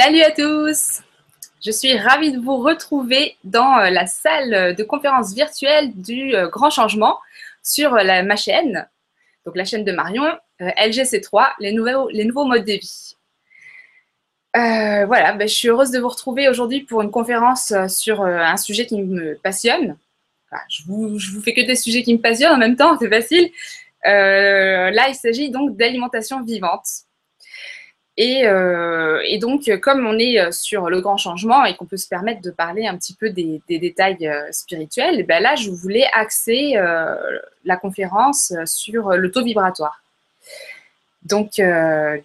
Salut à tous Je suis ravie de vous retrouver dans euh, la salle de conférence virtuelle du euh, Grand Changement sur euh, la, ma chaîne, donc la chaîne de Marion, LGC3, les nouveaux, les nouveaux modes de vie. voilà, ben, je suis heureuse de vous retrouver aujourd'hui pour une conférence sur un sujet qui me passionne. je, vous, je vous fais que des sujets qui me passionnent en même temps, c'est facile. là, il s'agit donc d'alimentation vivante. Euh, et, donc, comme on est euh, sur le grand changement et qu'on peut se permettre de parler un petit peu des, détails euh, spirituels, ben là, je voulais axer la conférence sur le taux vibratoire. Donc,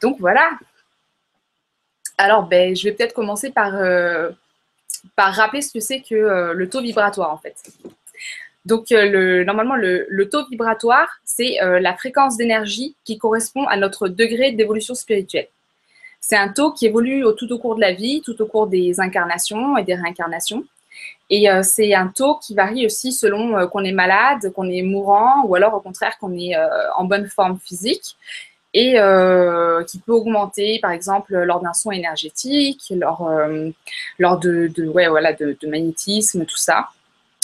donc voilà. Alors, ben, je vais peut-être commencer par, par rappeler ce que c'est que le taux vibratoire, en fait. Donc, le, normalement, le, le, taux vibratoire, c'est la fréquence d'énergie qui correspond à notre degré d'évolution spirituelle. C'est un taux qui évolue tout au cours de la vie, tout au cours des incarnations et des réincarnations. Et euh, c'est un taux qui varie aussi selon euh, qu'on est malade, qu'on est mourant, ou alors au contraire qu'on est euh, en bonne forme physique, et qui peut augmenter, par exemple, lors d'un son énergétique, lors, de, de, de, magnétisme, tout ça,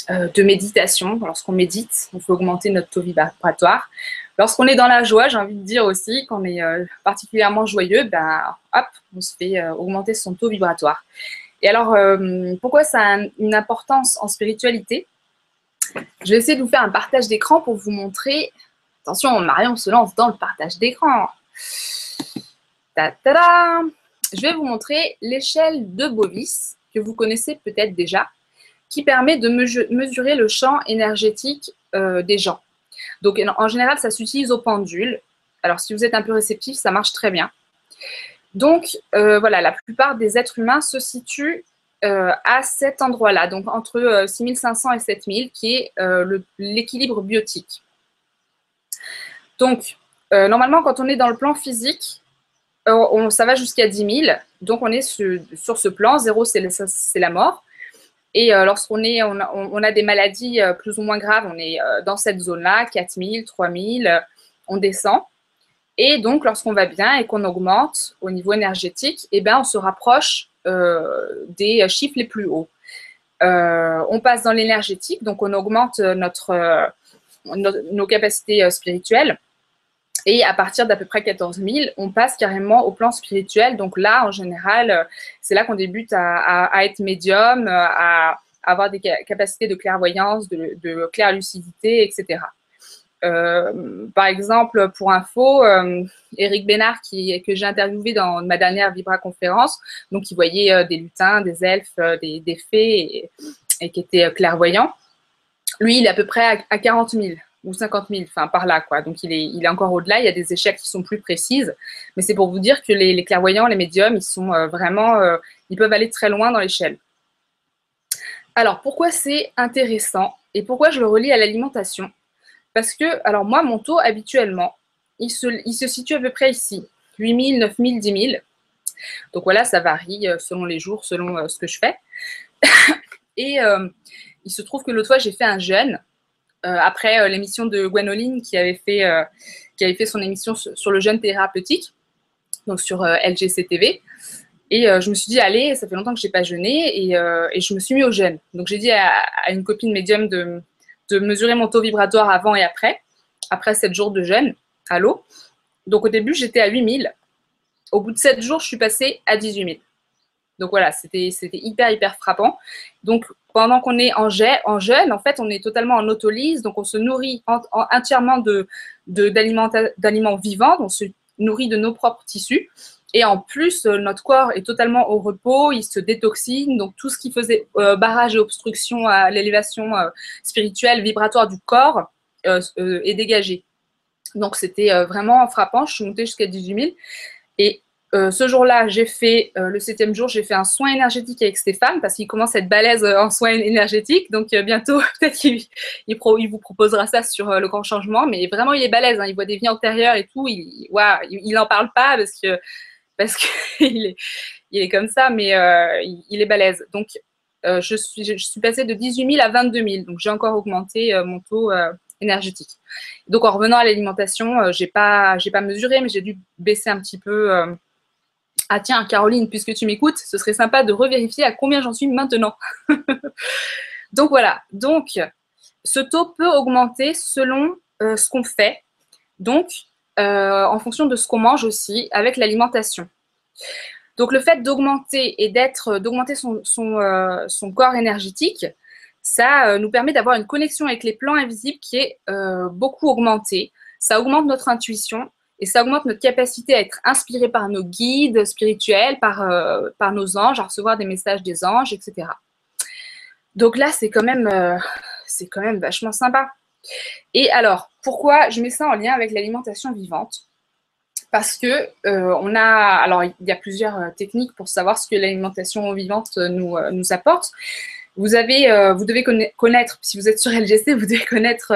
de méditation. Lorsqu'on médite, on peut augmenter notre taux vibratoire. Lorsqu'on est dans la joie, j'ai envie de dire aussi qu'on est euh, particulièrement joyeux, ben hop, on se fait euh, augmenter son taux vibratoire. Et alors, euh, pourquoi ça a une importance en spiritualité? Je vais essayer de vous faire un partage d'écran pour vous montrer. Attention, Marion se lance dans le partage d'écran. Je vais vous montrer l'échelle de Bovis, que vous connaissez peut-être déjà, qui permet de mesurer le champ énergétique des gens. Donc, en général, ça s'utilise au pendule. Alors, si vous êtes un peu réceptif, ça marche très bien. Donc, euh, voilà, la plupart des êtres humains se situent euh, à cet endroit-là, donc entre 6500 euh, et 7000, qui est l'équilibre biotique. Donc, normalement, quand on est dans le plan physique, ça va jusqu'à 10 000. Donc, on est sur ce plan. Zéro, c'est la mort. Et euh, lorsqu'on est, on a, des maladies euh, plus ou moins graves, on est euh, dans cette zone-là, 4000, 3000, on descend. Et donc, lorsqu'on va bien et qu'on augmente au niveau énergétique, eh bien, on se rapproche des chiffres les plus hauts. on passe dans l'énergétique, donc on augmente notre, nos capacités spirituelles. Et à partir d'à peu près 14 000, on passe carrément au plan spirituel. Donc là, en général, euh, c'est là qu'on débute à, être médium, euh, à, avoir des capacités de clairvoyance, de, de claire lucidité, etc. Euh, par exemple, pour info, euh, Eric Bénard, qui, que j'ai interviewé dans ma dernière Vibra conférence, donc il voyait des lutins, des elfes, des, fées et, qui était clairvoyant. Lui, il est à peu près à 40 000 ou 50 000, enfin par là, quoi. Donc il est, il est encore au-delà, il y a des échelles qui sont plus précises, mais c'est pour vous dire que les, clairvoyants, les médiums, ils sont euh, vraiment, euh, ils peuvent aller très loin dans l'échelle. Alors pourquoi c'est intéressant et pourquoi je le relie à l'alimentation? Parce que, alors moi, mon taux habituellement, il se, il se situe à peu près ici, 8 000, 9 000, 10 000. Donc voilà, ça varie euh, selon les jours, selon ce que je fais. et il se trouve que l'autre fois, j'ai fait un jeûne après euh, l'émission de Gwenoline qui avait fait, euh, qui avait fait son émission sur, le jeûne thérapeutique, donc sur LGCTV. Et je me suis dit, allez, ça fait longtemps que je n'ai pas jeûné et, et, je me suis mis au jeûne. Donc j'ai dit à, une copine médium de, de, mesurer mon taux vibratoire avant et après, après 7 jours de jeûne à l'eau. Donc au début, j'étais à 8000. Au bout de 7 jours, je suis passée à 18 000. Donc voilà, c'était hyper, hyper frappant. Donc pendant qu'on est en, jeûne, en fait, on est totalement en autolyse, donc on se nourrit entièrement d'aliments de, vivants, on se nourrit de nos propres tissus. Et en plus, euh, notre corps est totalement au repos, il se détoxine, donc tout ce qui faisait euh, barrage et obstruction à l'élévation euh, spirituelle, vibratoire du corps est dégagé. Donc c'était vraiment frappant, je suis montée jusqu'à 18 000. Et euh, ce jour-là, j'ai fait, euh, le septième jour, j'ai fait un soin énergétique avec Stéphane parce qu'il commence à être balèze euh, en soins énergétiques. Donc bientôt, peut-être qu'il il, vous proposera ça sur le grand changement. Mais vraiment, il est balèze. Hein. il voit des vies antérieures et tout. Il n'en parle pas parce que parce qu'il est, il est comme ça, mais il, est balèze. Donc, je, suis, je suis passée de 18 000 à 22 000. Donc, j'ai encore augmenté mon taux énergétique. Donc, en revenant à l'alimentation, j'ai pas, j'ai pas mesuré, mais j'ai dû baisser un petit peu Ah tiens, Caroline, puisque tu m'écoutes, ce serait sympa de revérifier à combien j'en suis maintenant. Donc voilà, donc ce taux peut augmenter selon euh, ce qu'on fait, donc euh, en fonction de ce qu'on mange aussi avec l'alimentation. Donc le fait d'augmenter et d'être, d'augmenter son, euh, son, corps énergétique, ça nous permet d'avoir une connexion avec les plans invisibles qui est beaucoup augmentée. Ça augmente notre intuition et ça augmente notre capacité à être inspiré par nos guides spirituels, par, par nos anges, à recevoir des messages des anges, etc. Donc là, c'est quand même, euh, c'est quand même vachement sympa. Et alors, pourquoi je mets ça en lien avec l'alimentation vivante? Parce que euh, on a, alors il y a plusieurs euh, techniques pour savoir ce que l'alimentation vivante nous, nous apporte. Vous avez, vous devez connaître, si vous êtes sur LGC, vous devez connaître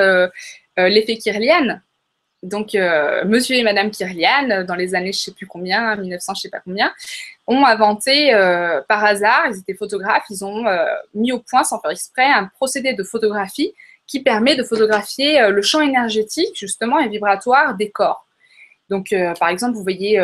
l'effet Kirlian. Donc, Monsieur et Madame Kirlian, dans les années je sais plus combien, 1900 je ne sais pas combien, ont inventé euh, par hasard, ils étaient photographes, ils ont euh, mis au point sans faire exprès un procédé de photographie qui permet de photographier euh, le champ énergétique justement et vibratoire des corps. Donc par exemple, vous voyez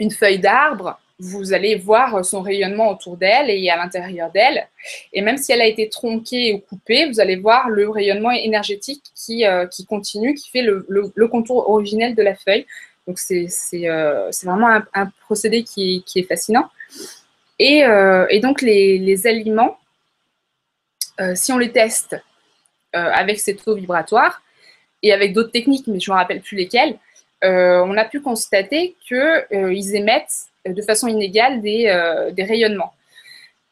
une feuille d'arbre, vous allez voir son rayonnement autour d'elle et à l'intérieur d'elle. Et même si elle a été tronquée ou coupée, vous allez voir le rayonnement énergétique qui, qui continue, qui fait le, le, contour originel de la feuille. Donc, c'est euh, vraiment un, procédé qui, est fascinant. Et, euh, donc, les, aliments, euh, si on les teste avec ces taux vibratoires et avec d'autres techniques, mais je ne me rappelle plus lesquelles, on a pu constater qu'ils émettent de façon inégale des, des rayonnements.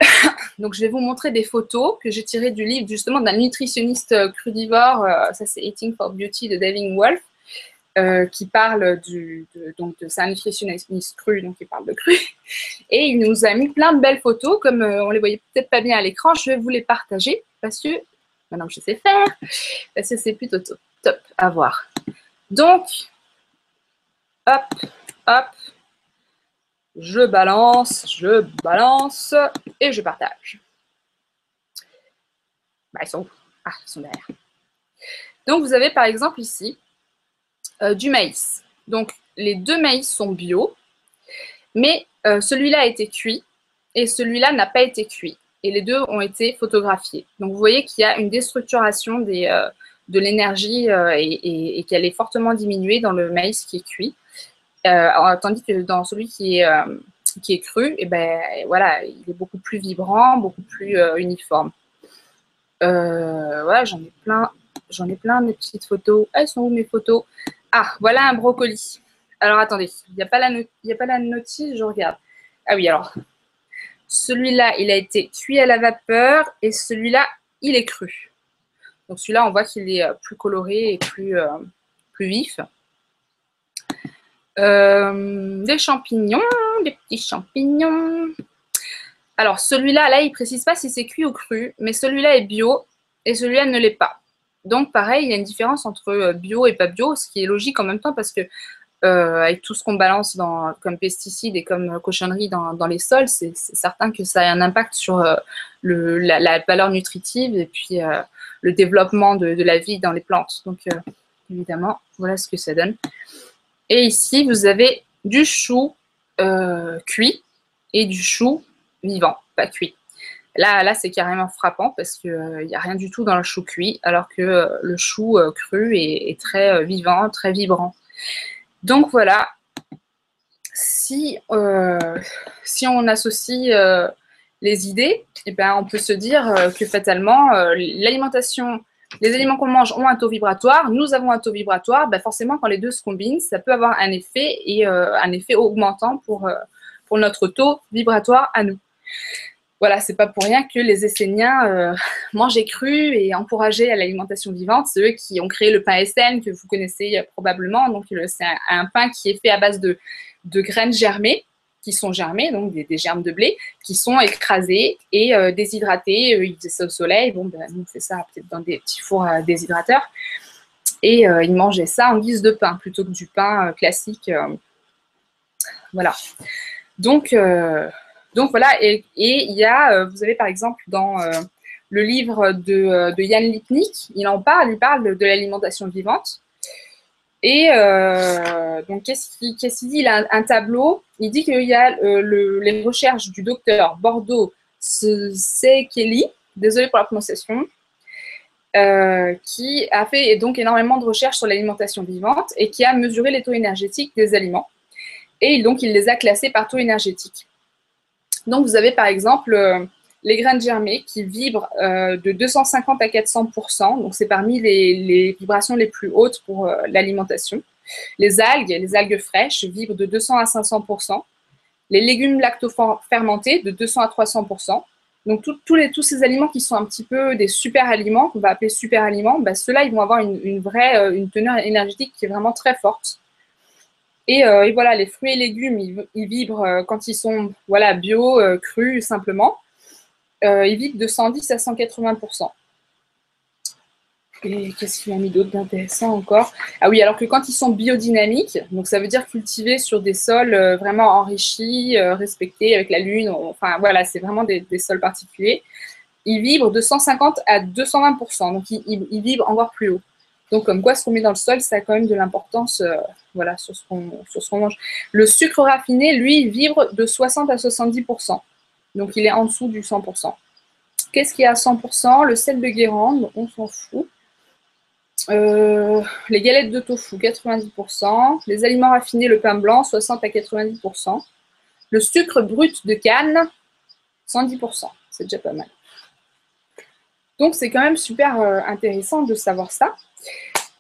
Donc, je vais vous montrer des photos que j'ai tirées du livre justement d'un nutritionniste crudivore. ça, c'est Eating for Beauty de David Wolf. Euh, qui parle de, donc de sa nutritionniste cru, donc il parle de cru. Et il nous a mis plein de belles photos, comme euh, on les voyait peut-être pas bien à l'écran, je vais vous les partager parce que maintenant je sais faire, parce que c'est plutôt top à voir. Donc, hop, hop, je balance, je balance et je partage. Bah, ils sont où? Ah, ils sont derrière. Donc, vous avez par exemple ici euh, du maïs. Donc, les deux maïs sont bio, mais euh, celui-là a été cuit et celui-là n'a pas été cuit. Et les deux ont été photographiés. Donc, vous voyez qu'il y a une déstructuration euh, de l'énergie et, qu'elle est fortement diminuée dans le maïs qui est cuit. Tandis que dans celui qui est, qui est cru, eh ben, voilà, il est beaucoup plus vibrant, beaucoup plus uniforme. voilà, j'en ai plein, j'en ai plein de petites photos. elles sont où mes photos? Ah, voilà un brocoli. Alors attendez, il n'y a, pas la a pas la notice, je regarde. Ah oui, alors, celui-là, il a été cuit à la vapeur et celui-là, il est cru. Donc celui-là, on voit qu'il est euh, plus coloré et plus, euh, plus vif. Euh, des champignons, des petits champignons. Alors celui-là, là, il précise pas si c'est cuit ou cru, mais celui-là est bio et celui-là ne l'est pas. Donc, pareil, il y a une différence entre euh, bio et pas bio, ce qui est logique en même temps parce que euh, avec tout ce qu'on balance comme pesticides et comme cochonneries dans, les sols, c'est certain que ça a un impact sur la, valeur nutritive et puis le développement de, la vie dans les plantes. Donc, évidemment, voilà ce que ça donne. Et ici, vous avez du chou cuit et du chou vivant, pas cuit. Là, là c'est carrément frappant parce qu'il n'y euh, a rien du tout dans le chou cuit, alors que euh, le chou euh, cru est, très vivant, très vibrant. Donc voilà, si, si on associe les idées, eh ben, on peut se dire que fatalement, l'alimentation, les aliments qu'on mange ont un taux vibratoire, nous avons un taux vibratoire, ben forcément quand les deux se combinent, ça peut avoir un effet et un effet augmentant pour, pour notre taux vibratoire à nous voilà, c'est pas pour rien que les Esséniens euh, mangeaient cru et encourageaient à l'alimentation vivante. C'est eux qui ont créé le pain Essen que vous connaissez euh, probablement. Donc, c'est un, pain qui est fait à base de, graines germées qui sont germées, donc des, germes de blé, qui sont écrasés et euh, déshydratés. ils faisaient ça au soleil. Bon, ben, ça peut-être dans des petits fours déshydrateurs. Et ils mangeaient ça en guise de pain plutôt que du pain classique. voilà. Donc, donc voilà, et, il y a, euh, vous avez par exemple dans euh, le livre de, euh, de, Yann Lipnik, il en parle, il parle de, l'alimentation vivante. Et donc, qu'est-ce qu'il dit? Il a un, tableau. Il dit qu'il y a les recherches du docteur Bordeaux Sekeli, désolé pour la prononciation, qui a fait donc énormément de recherches sur l'alimentation vivante et qui a mesuré les taux énergétiques des aliments. Et donc, il les a classés par taux énergétique. Donc, vous avez par exemple euh, les graines germées qui vibrent euh, de 250 à 400% Donc, c'est parmi les, vibrations les plus hautes pour euh, l'alimentation. Les algues, les algues fraîches vibrent de 200 à 500% Les légumes lactofermentés de 200 à 300% donc, tous, ces aliments qui sont un petit peu des super aliments, qu'on va appeler super aliments, bah, ceux-là, ils vont avoir une, vraie une teneur énergétique qui est vraiment très forte. Euh, et, voilà, les fruits et légumes, ils, vibrent euh, quand ils sont voilà, bio, euh, crus, simplement. Ils vibrent de 110 à 180 Et qu'est-ce qu'il a mis d'autre d'intéressant encore? Ah oui, alors que quand ils sont biodynamiques, donc ça veut dire cultivés sur des sols vraiment enrichis, respectés avec la lune, enfin voilà, c'est vraiment des, sols particuliers, ils vibrent de 150 à 220% donc ils, vibrent encore plus haut. Donc, comme quoi, ce qu'on met dans le sol, ça a quand même de l'importance euh, voilà, sur ce qu'on mange. Le sucre raffiné, lui, vibre de 60 à 70%. Donc, il est en dessous du 100%. Qu'est-ce qui est à 100% Le sel de Guérande, on s'en fout. Euh, les galettes de tofu, 90%. Les aliments raffinés, le pain blanc, 60 à 90%. Le sucre brut de canne, 110%. C'est déjà pas mal. Donc, c'est quand même super euh, intéressant de savoir ça.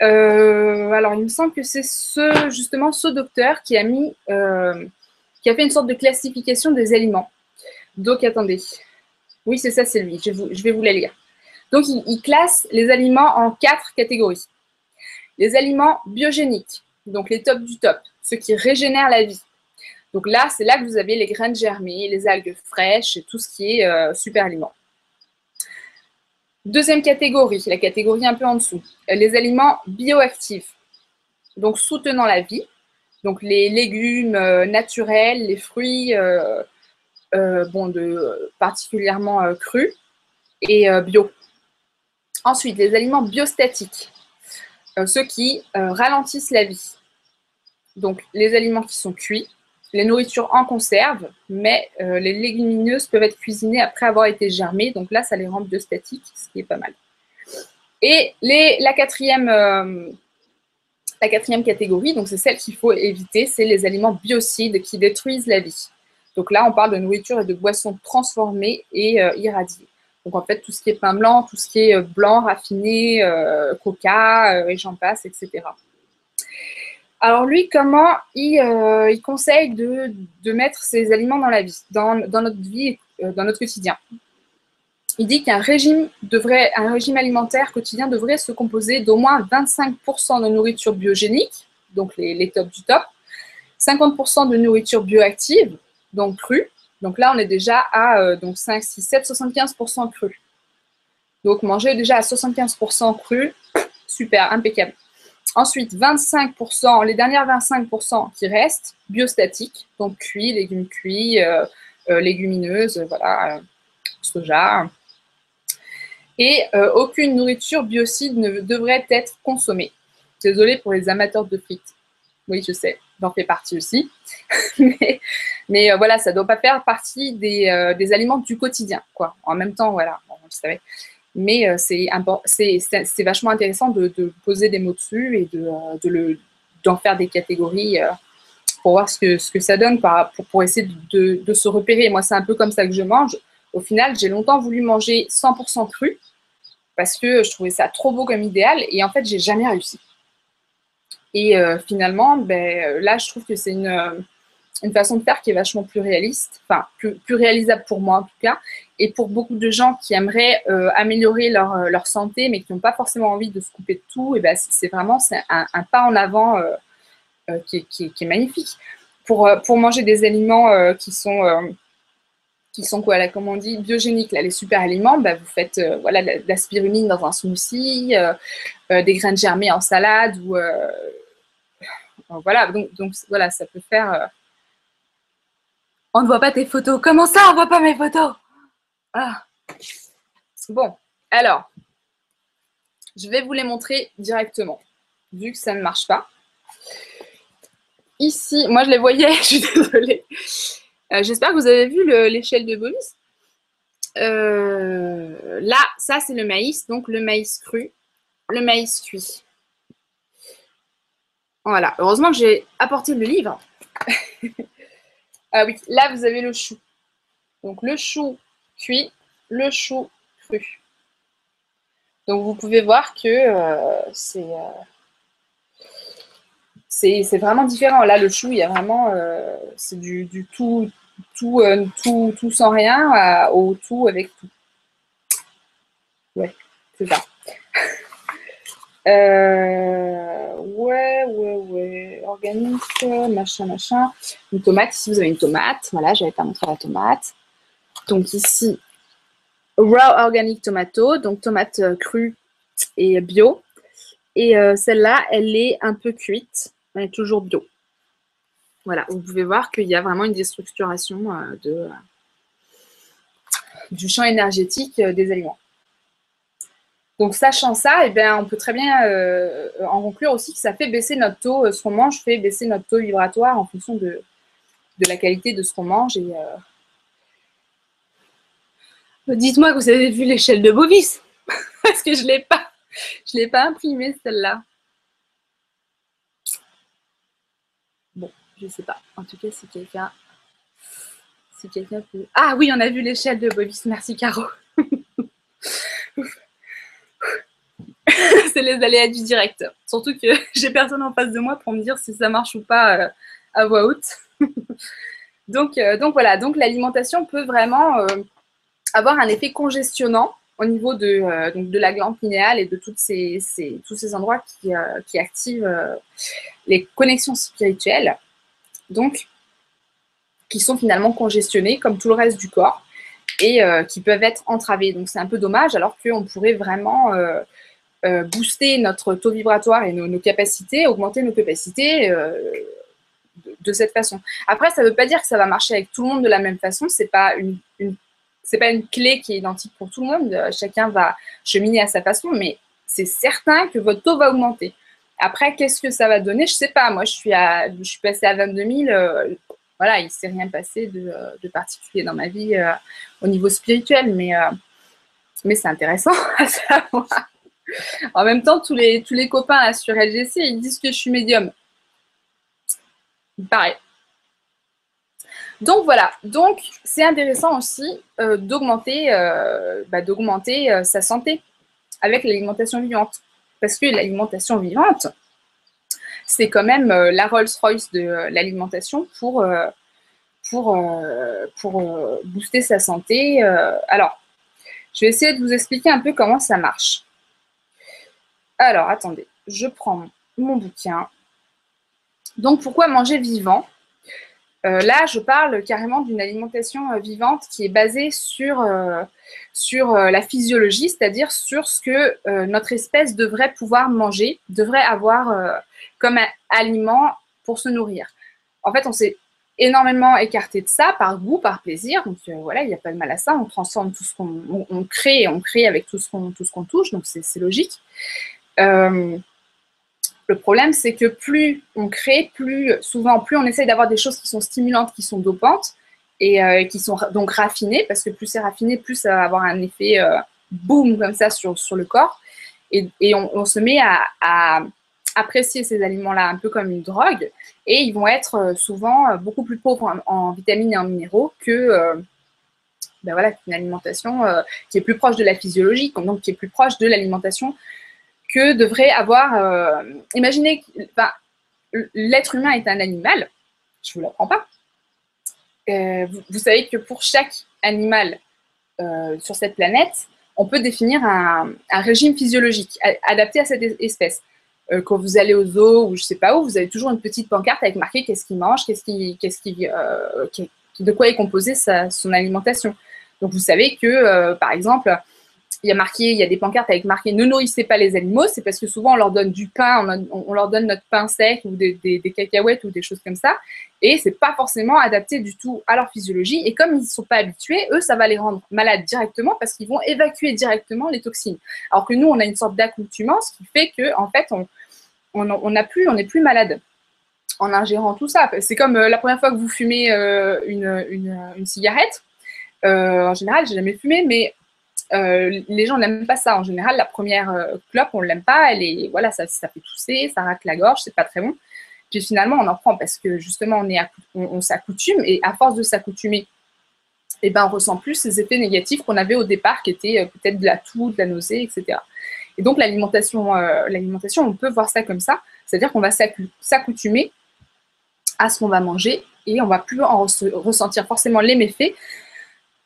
Euh, alors, il me semble que c'est ce, justement ce docteur qui a mis, qui a fait une sorte de classification des aliments. Donc, attendez. Oui, c'est ça, c'est lui. Je, vais vous la lire. Donc, il, classe les aliments en quatre catégories. Les aliments biogéniques, donc les tops du top, ceux qui régénèrent la vie. Donc là, c'est là que vous avez les graines germées, les algues fraîches et tout ce qui est euh, super aliment. Deuxième catégorie, la catégorie un peu en dessous, les aliments bioactifs, donc soutenant la vie, donc les légumes euh, naturels, les fruits euh, euh, bon, de, particulièrement crus et bio. Ensuite, les aliments biostatiques, ceux qui ralentissent la vie. Donc les aliments qui sont cuits, les nourritures en conserve, mais euh, les légumineuses peuvent être cuisinées après avoir été germées. Donc là, ça les rend biostatiques, ce qui est pas mal. Et la, quatrième, euh, la quatrième catégorie, donc c'est celle qu'il faut éviter, c'est les aliments biocides qui détruisent la vie. Donc là, on parle de nourriture et de boissons transformées et euh, irradiées. Donc en fait, tout ce qui est pain blanc, tout ce qui est blanc, raffiné, coca, et j'en passe, etc. Alors lui, comment il, euh, conseille de, mettre ces aliments dans la vie, dans, notre vie, euh, dans notre quotidien? Il dit qu'un régime alimentaire quotidien devrait se composer d'au moins 25% de nourriture biogénique, donc les, tops du top, 50% de nourriture bioactive, donc crue. Donc là, on est déjà à euh, donc 5, 6, 7, 75% cru. Donc manger déjà à 75% cru, super, impeccable. Ensuite, 25%, les dernières 25% qui restent, biostatiques, donc cuits, légumes cuits, euh, euh, légumineuses, voilà, euh, soja. Et aucune nourriture biocide ne devrait être consommée. Désolée pour les amateurs de frites. Oui, je sais, j'en fais partie aussi. mais, voilà, ça doit pas faire partie des, aliments du quotidien, quoi. En même temps, voilà, mais euh, c'est vachement intéressant de, poser des mots dessus et de, euh, d'en faire des catégories euh, pour voir ce que, ça donne, pour, pour essayer de, se repérer. Moi, c'est un peu comme ça que je mange. Au final, j'ai longtemps voulu manger 100% cru parce que je trouvais ça trop beau comme idéal et en fait, j'ai jamais réussi. Et finalement, ben, là, je trouve que c'est une, une façon de faire qui est vachement plus réaliste, enfin plus, réalisable pour moi en tout cas, et pour beaucoup de gens qui aimeraient euh, améliorer leur, euh, leur, santé, mais qui n'ont pas forcément envie de se couper de tout, et ben c'est vraiment c'est un, pas en avant euh, qui, qui, qui, est magnifique. Pour, pour manger des aliments qui sont qui sont quoi là, comme on dit, biogéniques, là, les super aliments, bah, vous faites voilà, de la spiruline dans un smoothie, des graines germées en salade, ou voilà, donc, voilà, ça peut faire on ne voit pas tes photos. Comment ça, on ne voit pas mes photos? Ah. Bon, alors, je vais vous les montrer directement, vu que ça ne marche pas. ici, moi je les voyais, je suis désolée. Euh, j'espère que vous avez vu l'échelle de Bovis. Euh, là, ça c'est le maïs, donc le maïs cru, le maïs cuit. Voilà, heureusement que j'ai apporté le livre. ah oui, là vous avez le chou. Donc le chou cuit, le chou cru. Donc vous pouvez voir que euh, c'est c'est vraiment différent. Là, le chou, il y a vraiment, euh, c'est du, tout, tout, euh, tout, tout sans rien au tout avec tout. Ouais, c'est ça. Euh, ouais, ouais, ouais. Organique, machin, machin. Une tomate. Ici, vous avez une tomate. Voilà, j'avais pas montré la tomate. Donc ici, raw organic tomato, donc tomate crue et bio. Et celle-là, elle est un peu cuite est toujours bio. Voilà, vous pouvez voir qu'il y a vraiment une déstructuration euh, de, euh, du champ énergétique euh, des aliments. Donc, sachant ça, eh bien, on peut très bien en conclure aussi que ça fait baisser notre taux, ce qu'on mange fait baisser notre taux vibratoire en fonction de, de la qualité de ce qu'on mange. Et, Dites-moi que vous avez vu l'échelle de Bovis, parce que je ne l'ai pas, je l'ai pas imprimée celle-là. Je sais pas. En tout cas, si quelqu'un. Si quelqu'un peut. Ah oui, on a vu l'échelle de Bobis. Merci, Caro. C'est les aléas du direct. Surtout que j'ai personne en face de moi pour me dire si ça marche ou pas euh, à voix haute. donc, euh, donc voilà, donc l'alimentation peut vraiment euh, avoir un effet congestionnant au niveau de, de la glande pinéale et de toutes ces, tous ces endroits qui, qui activent les connexions spirituelles donc qui sont finalement congestionnés comme tout le reste du corps et qui peuvent être entravés. Donc c'est un peu dommage alors qu'on pourrait vraiment euh, euh, booster notre taux vibratoire et nos, capacités, augmenter nos capacités de, cette façon. Après, ça ne veut pas dire que ça va marcher avec tout le monde de la même façon. Ce n'est pas une, pas une clé qui est identique pour tout le monde. Chacun va cheminer à sa façon, mais c'est certain que votre taux va augmenter. Après, qu'est-ce que ça va donner? Je sais pas. Moi, je suis, à, passée à 22 000. Euh, voilà, il ne s'est rien passé de, particulier dans ma vie euh, au niveau spirituel, euh, mais c'est intéressant à savoir. En même temps, tous les, tous les copains sur LGC, ils disent que je suis médium. Pareil. Donc voilà, donc c'est intéressant aussi d'augmenter bah, d'augmenter sa santé avec l'alimentation vivante parce que l'alimentation vivante, c'est quand même euh, la Rolls-Royce de euh, l'alimentation pour, euh, pour, pour booster sa santé. alors, je vais essayer de vous expliquer un peu comment ça marche. Alors, attendez, je prends mon bouquin. Donc, pourquoi manger vivant? Euh, là, je parle carrément d'une alimentation euh, vivante qui est basée sur, euh, la physiologie, c'est-à-dire sur ce que notre espèce devrait pouvoir manger, devrait avoir comme aliment pour se nourrir. En fait, on s'est énormément écarté de ça par goût, par plaisir. Donc voilà, il n'y a pas de mal à ça. On transforme tout ce qu'on on, crée, on crée avec tout ce qu'on touche, donc c'est logique. Le problème, c'est que plus on crée, plus souvent, plus on essaye d'avoir des choses qui sont stimulantes, qui sont dopantes et euh, qui sont donc raffinées, parce que plus c'est raffiné, plus ça va avoir un effet euh, boom comme ça sur, sur le corps. Et, on, se met à, à apprécier ces aliments-là un peu comme une drogue, et ils vont être euh, souvent beaucoup plus pauvres en, vitamines et en minéraux que ben voilà, une alimentation qui est plus proche de la physiologie, donc qui est plus proche de l'alimentation que devrait avoir. Euh, imaginez, enfin, l'être humain est un animal, je ne vous l'apprends pas. Euh, vous, savez que pour chaque animal euh, sur cette planète, on peut définir un, régime physiologique adapté à cette espèce. quand vous allez au zoo ou je ne sais pas où, vous avez toujours une petite pancarte avec marqué qu'est-ce qu'il mange, qu'est-ce qui, qu'est-ce qui, de quoi est composée son alimentation. Donc vous savez que, par exemple, il y a marqué, il y a des pancartes avec marqué ne nourrissez pas les animaux, c'est parce que souvent on leur donne du pain, on, leur donne notre pain sec ou des, cacahuètes ou des choses comme ça, et c'est pas forcément adapté du tout à leur physiologie. Et comme ils ne sont pas habitués, eux, ça va les rendre malades directement parce qu'ils vont évacuer directement les toxines. Alors que nous, on a une sorte d'accoutumance qui fait que en fait, on n'a plus, on n'est plus malade. en ingérant tout ça. C'est comme la première fois que vous fumez une, une, cigarette. en général, j'ai jamais fumé, mais les gens n'aiment pas ça. En général, la première clope, on ne l'aime pas. Elle est, voilà, ça, ça fait tousser, ça racle la gorge, c'est pas très bon. Puis finalement, on en prend parce que justement, on, on, s'accoutume et à force de s'accoutumer, eh ben, on ressent plus ces effets négatifs qu'on avait au départ, qui étaient euh, peut-être de la toux, de la nausée, etc. Et donc, l'alimentation, euh, l'alimentation, on peut voir ça comme ça, c'est-à-dire qu'on va s'accoutumer à ce qu'on va manger et on va plus en ressentir forcément les méfaits,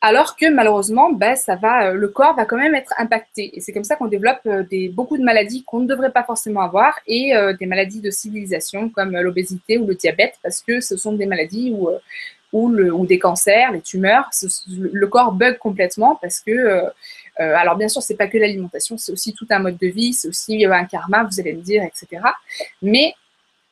alors que malheureusement, ben, ça va, euh, le corps va quand même être impacté. Et c'est comme ça qu'on développe euh, des, beaucoup de maladies qu'on ne devrait pas forcément avoir et euh, des maladies de civilisation comme l'obésité ou le diabète, parce que ce sont des maladies où, où, le, ou des cancers, les tumeurs, le corps bug complètement parce que, alors bien sûr, c'est pas que l'alimentation, c'est aussi tout un mode de vie, c'est aussi un karma, vous allez me dire, etc. Mais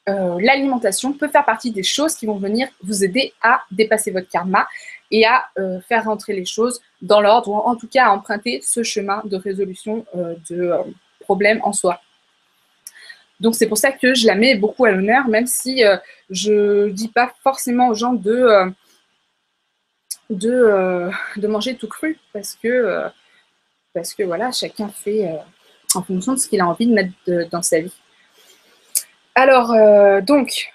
l'alimentation peut faire partie des choses qui vont venir vous aider à dépasser votre karma et à euh, faire rentrer les choses dans l'ordre, ou en tout cas à emprunter ce chemin de résolution euh, de euh, problèmes en soi. Donc c'est pour ça que je la mets beaucoup à l'honneur, même si je ne dis pas forcément aux gens de, manger tout cru, parce que, parce que voilà, chacun fait en fonction de ce qu'il a envie de mettre dans sa vie. Alors, donc,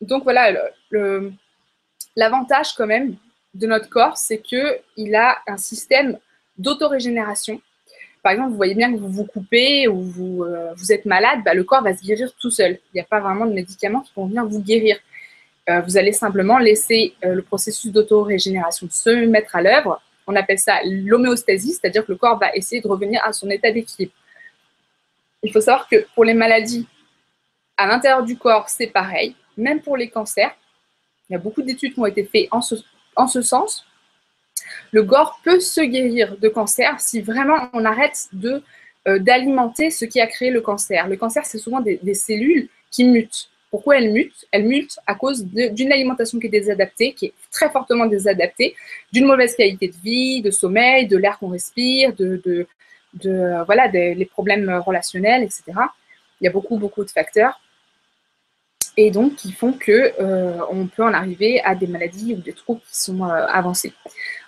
donc voilà, l'avantage quand même de notre corps, c'est qu'il a un système d'autorégénération. Par exemple, vous voyez bien que vous vous coupez ou vous, euh, êtes malade, bah, le corps va se guérir tout seul. Il n'y a pas vraiment de médicaments qui vont venir vous guérir. Euh, vous allez simplement laisser euh, le processus d'autorégénération se mettre à l'œuvre. On appelle ça l'homéostasie, c'est-à-dire que le corps va essayer de revenir à son état d'équilibre. Il faut savoir que pour les maladies à l'intérieur du corps, c'est pareil. Même pour les cancers, il y a beaucoup d'études qui ont été faites en ce, en ce sens, le corps peut se guérir de cancer si vraiment on arrête euh, d'alimenter ce qui a créé le cancer. Le cancer, c'est souvent des, cellules qui mutent. Pourquoi elles mutent? Elles mutent à cause d'une alimentation qui est désadaptée, qui est très fortement désadaptée, d'une mauvaise qualité de vie, de sommeil, de l'air qu'on respire, de voilà, des, problèmes relationnels, etc. Il y a beaucoup, beaucoup de facteurs et donc qui font que euh, on peut en arriver à des maladies ou des troubles qui sont euh, avancés.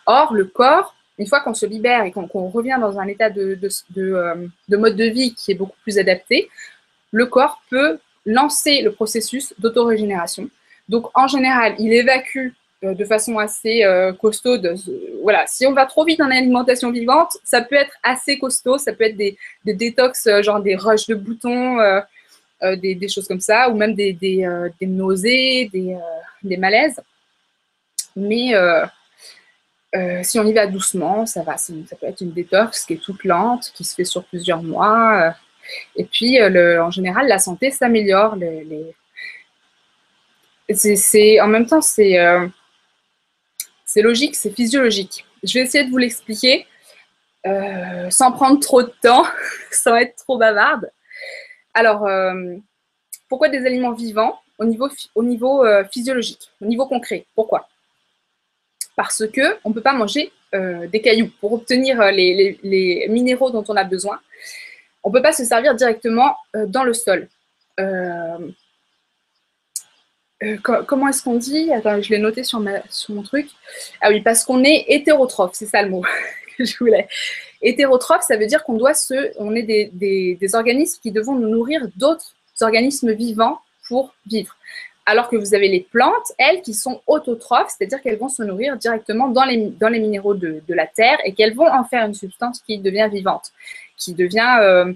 Or, le corps, une fois qu'on se libère et qu'on revient dans un état de, euh, de, mode de vie qui est beaucoup plus adapté, le corps peut lancer le processus d'autorégénération. Donc, en général, il évacue de façon assez costaud. voilà, si on va trop vite en alimentation vivante, ça peut être assez costaud. Ça peut être des, des détox, genre des rushs de boutons, euh, des, choses comme ça, ou même des, euh, nausées, euh, des, malaises. Mais si on y va doucement, ça va. Ça peut être une détox qui est toute lente, qui se fait sur plusieurs mois. et puis, en général, la santé s'améliore. C'est, en même temps, c'est logique, c'est physiologique. Je vais essayer de vous l'expliquer sans prendre trop de temps, sans être trop bavarde. Alors, euh, pourquoi des aliments vivants au niveau, au niveau euh, physiologique, au niveau concret? Pourquoi? Parce qu'on ne peut pas manger euh, des cailloux pour obtenir les, minéraux dont on a besoin. On ne peut pas se servir directement dans le sol. comment est-ce qu'on dit? Attends, je l'ai noté sur, sur mon truc. Ah oui, parce qu'on est hétérotrophe, c'est ça le mot que je voulais. Hétérotrophe, ça veut dire qu'on doit se, on est des, organismes qui devons nous nourrir d'autres organismes vivants pour vivre. Alors que vous avez les plantes, elles, qui sont autotrophes, c'est-à-dire qu'elles vont se nourrir directement dans les, minéraux de, la terre et qu'elles vont en faire une substance qui devient vivante, qui devient, euh,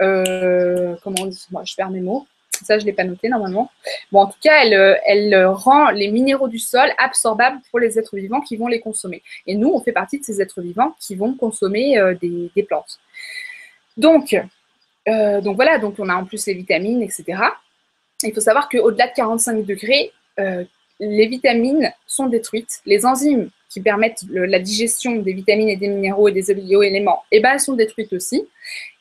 euh, comment on dit, moi je perds mes mots, ça, je ne l'ai pas noté normalement. Bon, en tout cas, elle, euh, elle rend les minéraux du sol absorbables pour les êtres vivants qui vont les consommer. Et nous, on fait partie de ces êtres vivants qui vont consommer euh, des, plantes. Donc, euh, donc voilà, donc on a en plus les vitamines, etc. Il faut savoir qu'au-delà de 45 degrés, les vitamines sont détruites. Les enzymes qui permettent la digestion des vitamines et des minéraux et des bioéléments, eh ben, elles sont détruites aussi.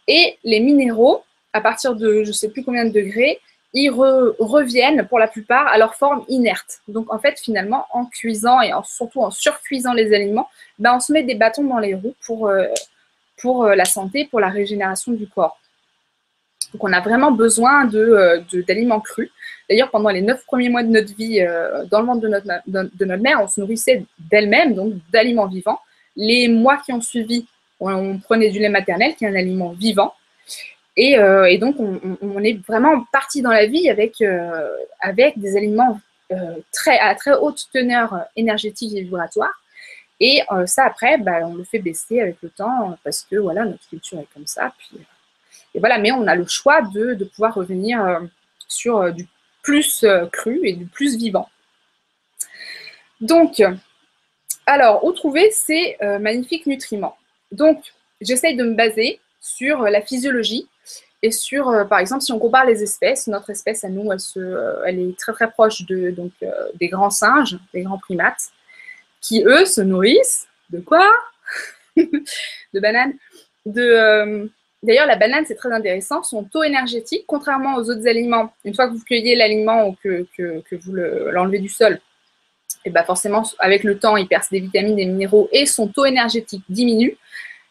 Et les minéraux, à partir de je ne sais plus combien de degrés, ils reviennent pour la plupart à leur forme inerte. Donc en fait, finalement, en cuisant et surtout en surcuisant les aliments, ben, on se met des bâtons dans les roues pour, euh, pour euh, la santé, pour la régénération du corps. Donc on a vraiment besoin d'aliments de, d'aliments crus. D'ailleurs, pendant les neuf premiers mois de notre vie dans le ventre de notre, de notre mère, on se nourrissait d'elle-même, donc d'aliments vivants. Les mois qui ont suivi, on, prenait du lait maternel, qui est un aliment vivant. Et, et donc, on, est vraiment parti dans la vie avec, avec des aliments très, à très haute teneur énergétique et vibratoire. Et euh, ça, après, bah, on le fait baisser avec le temps parce que voilà, notre culture est comme ça. Puis, euh, et voilà, mais on a le choix de, de pouvoir revenir euh, sur du plus cru et du plus vivant. Donc, alors, où trouver ces magnifiques nutriments? Donc, j'essaye de me baser sur la physiologie et sur, par exemple, si on compare les espèces, notre espèce à nous, elle, se, elle est très très proche de, donc, des grands singes, des grands primates qui eux se nourrissent de quoi? De bananes. De, euh, D'ailleurs, la banane, c'est très intéressant. Son taux énergétique, contrairement aux autres aliments, une fois que vous cueillez l'aliment ou que, que, que vous l'enlevez du sol, et eh ben forcément, avec le temps, il perd des vitamines, des minéraux et son taux énergétique diminue.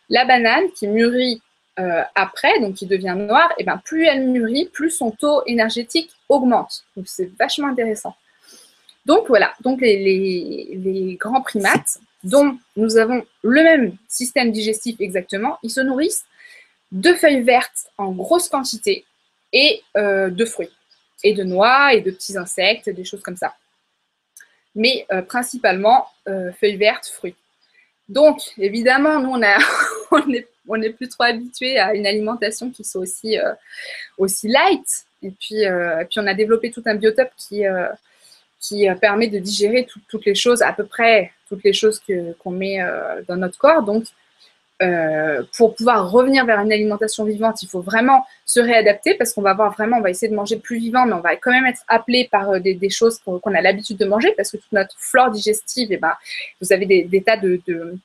La banane qui mûrit euh, après, donc qui devient noire, et ben plus elle mûrit, plus son taux énergétique augmente. Donc c'est vachement intéressant. Donc voilà, donc les, grands primates, dont nous avons le même système digestif exactement, ils se nourrissent de feuilles vertes en grosse quantité et euh, de fruits, et de noix et de petits insectes, des choses comme ça. Mais euh, principalement feuilles vertes, fruits. Donc évidemment, nous on, a, plus trop habitués à une alimentation qui soit aussi, aussi light. Et puis, et puis on a développé tout un biotope qui qui euh, permet de digérer toutes les choses, à peu près toutes les choses qu'on met euh, dans notre corps. Donc, euh, pour pouvoir revenir vers une alimentation vivante, il faut vraiment se réadapter parce qu'on va voir vraiment, on va essayer de manger plus vivant, mais on va quand même être appelé par des, choses qu'on a l'habitude de manger parce que toute notre flore digestive, eh ben, vous avez des, tas de, de,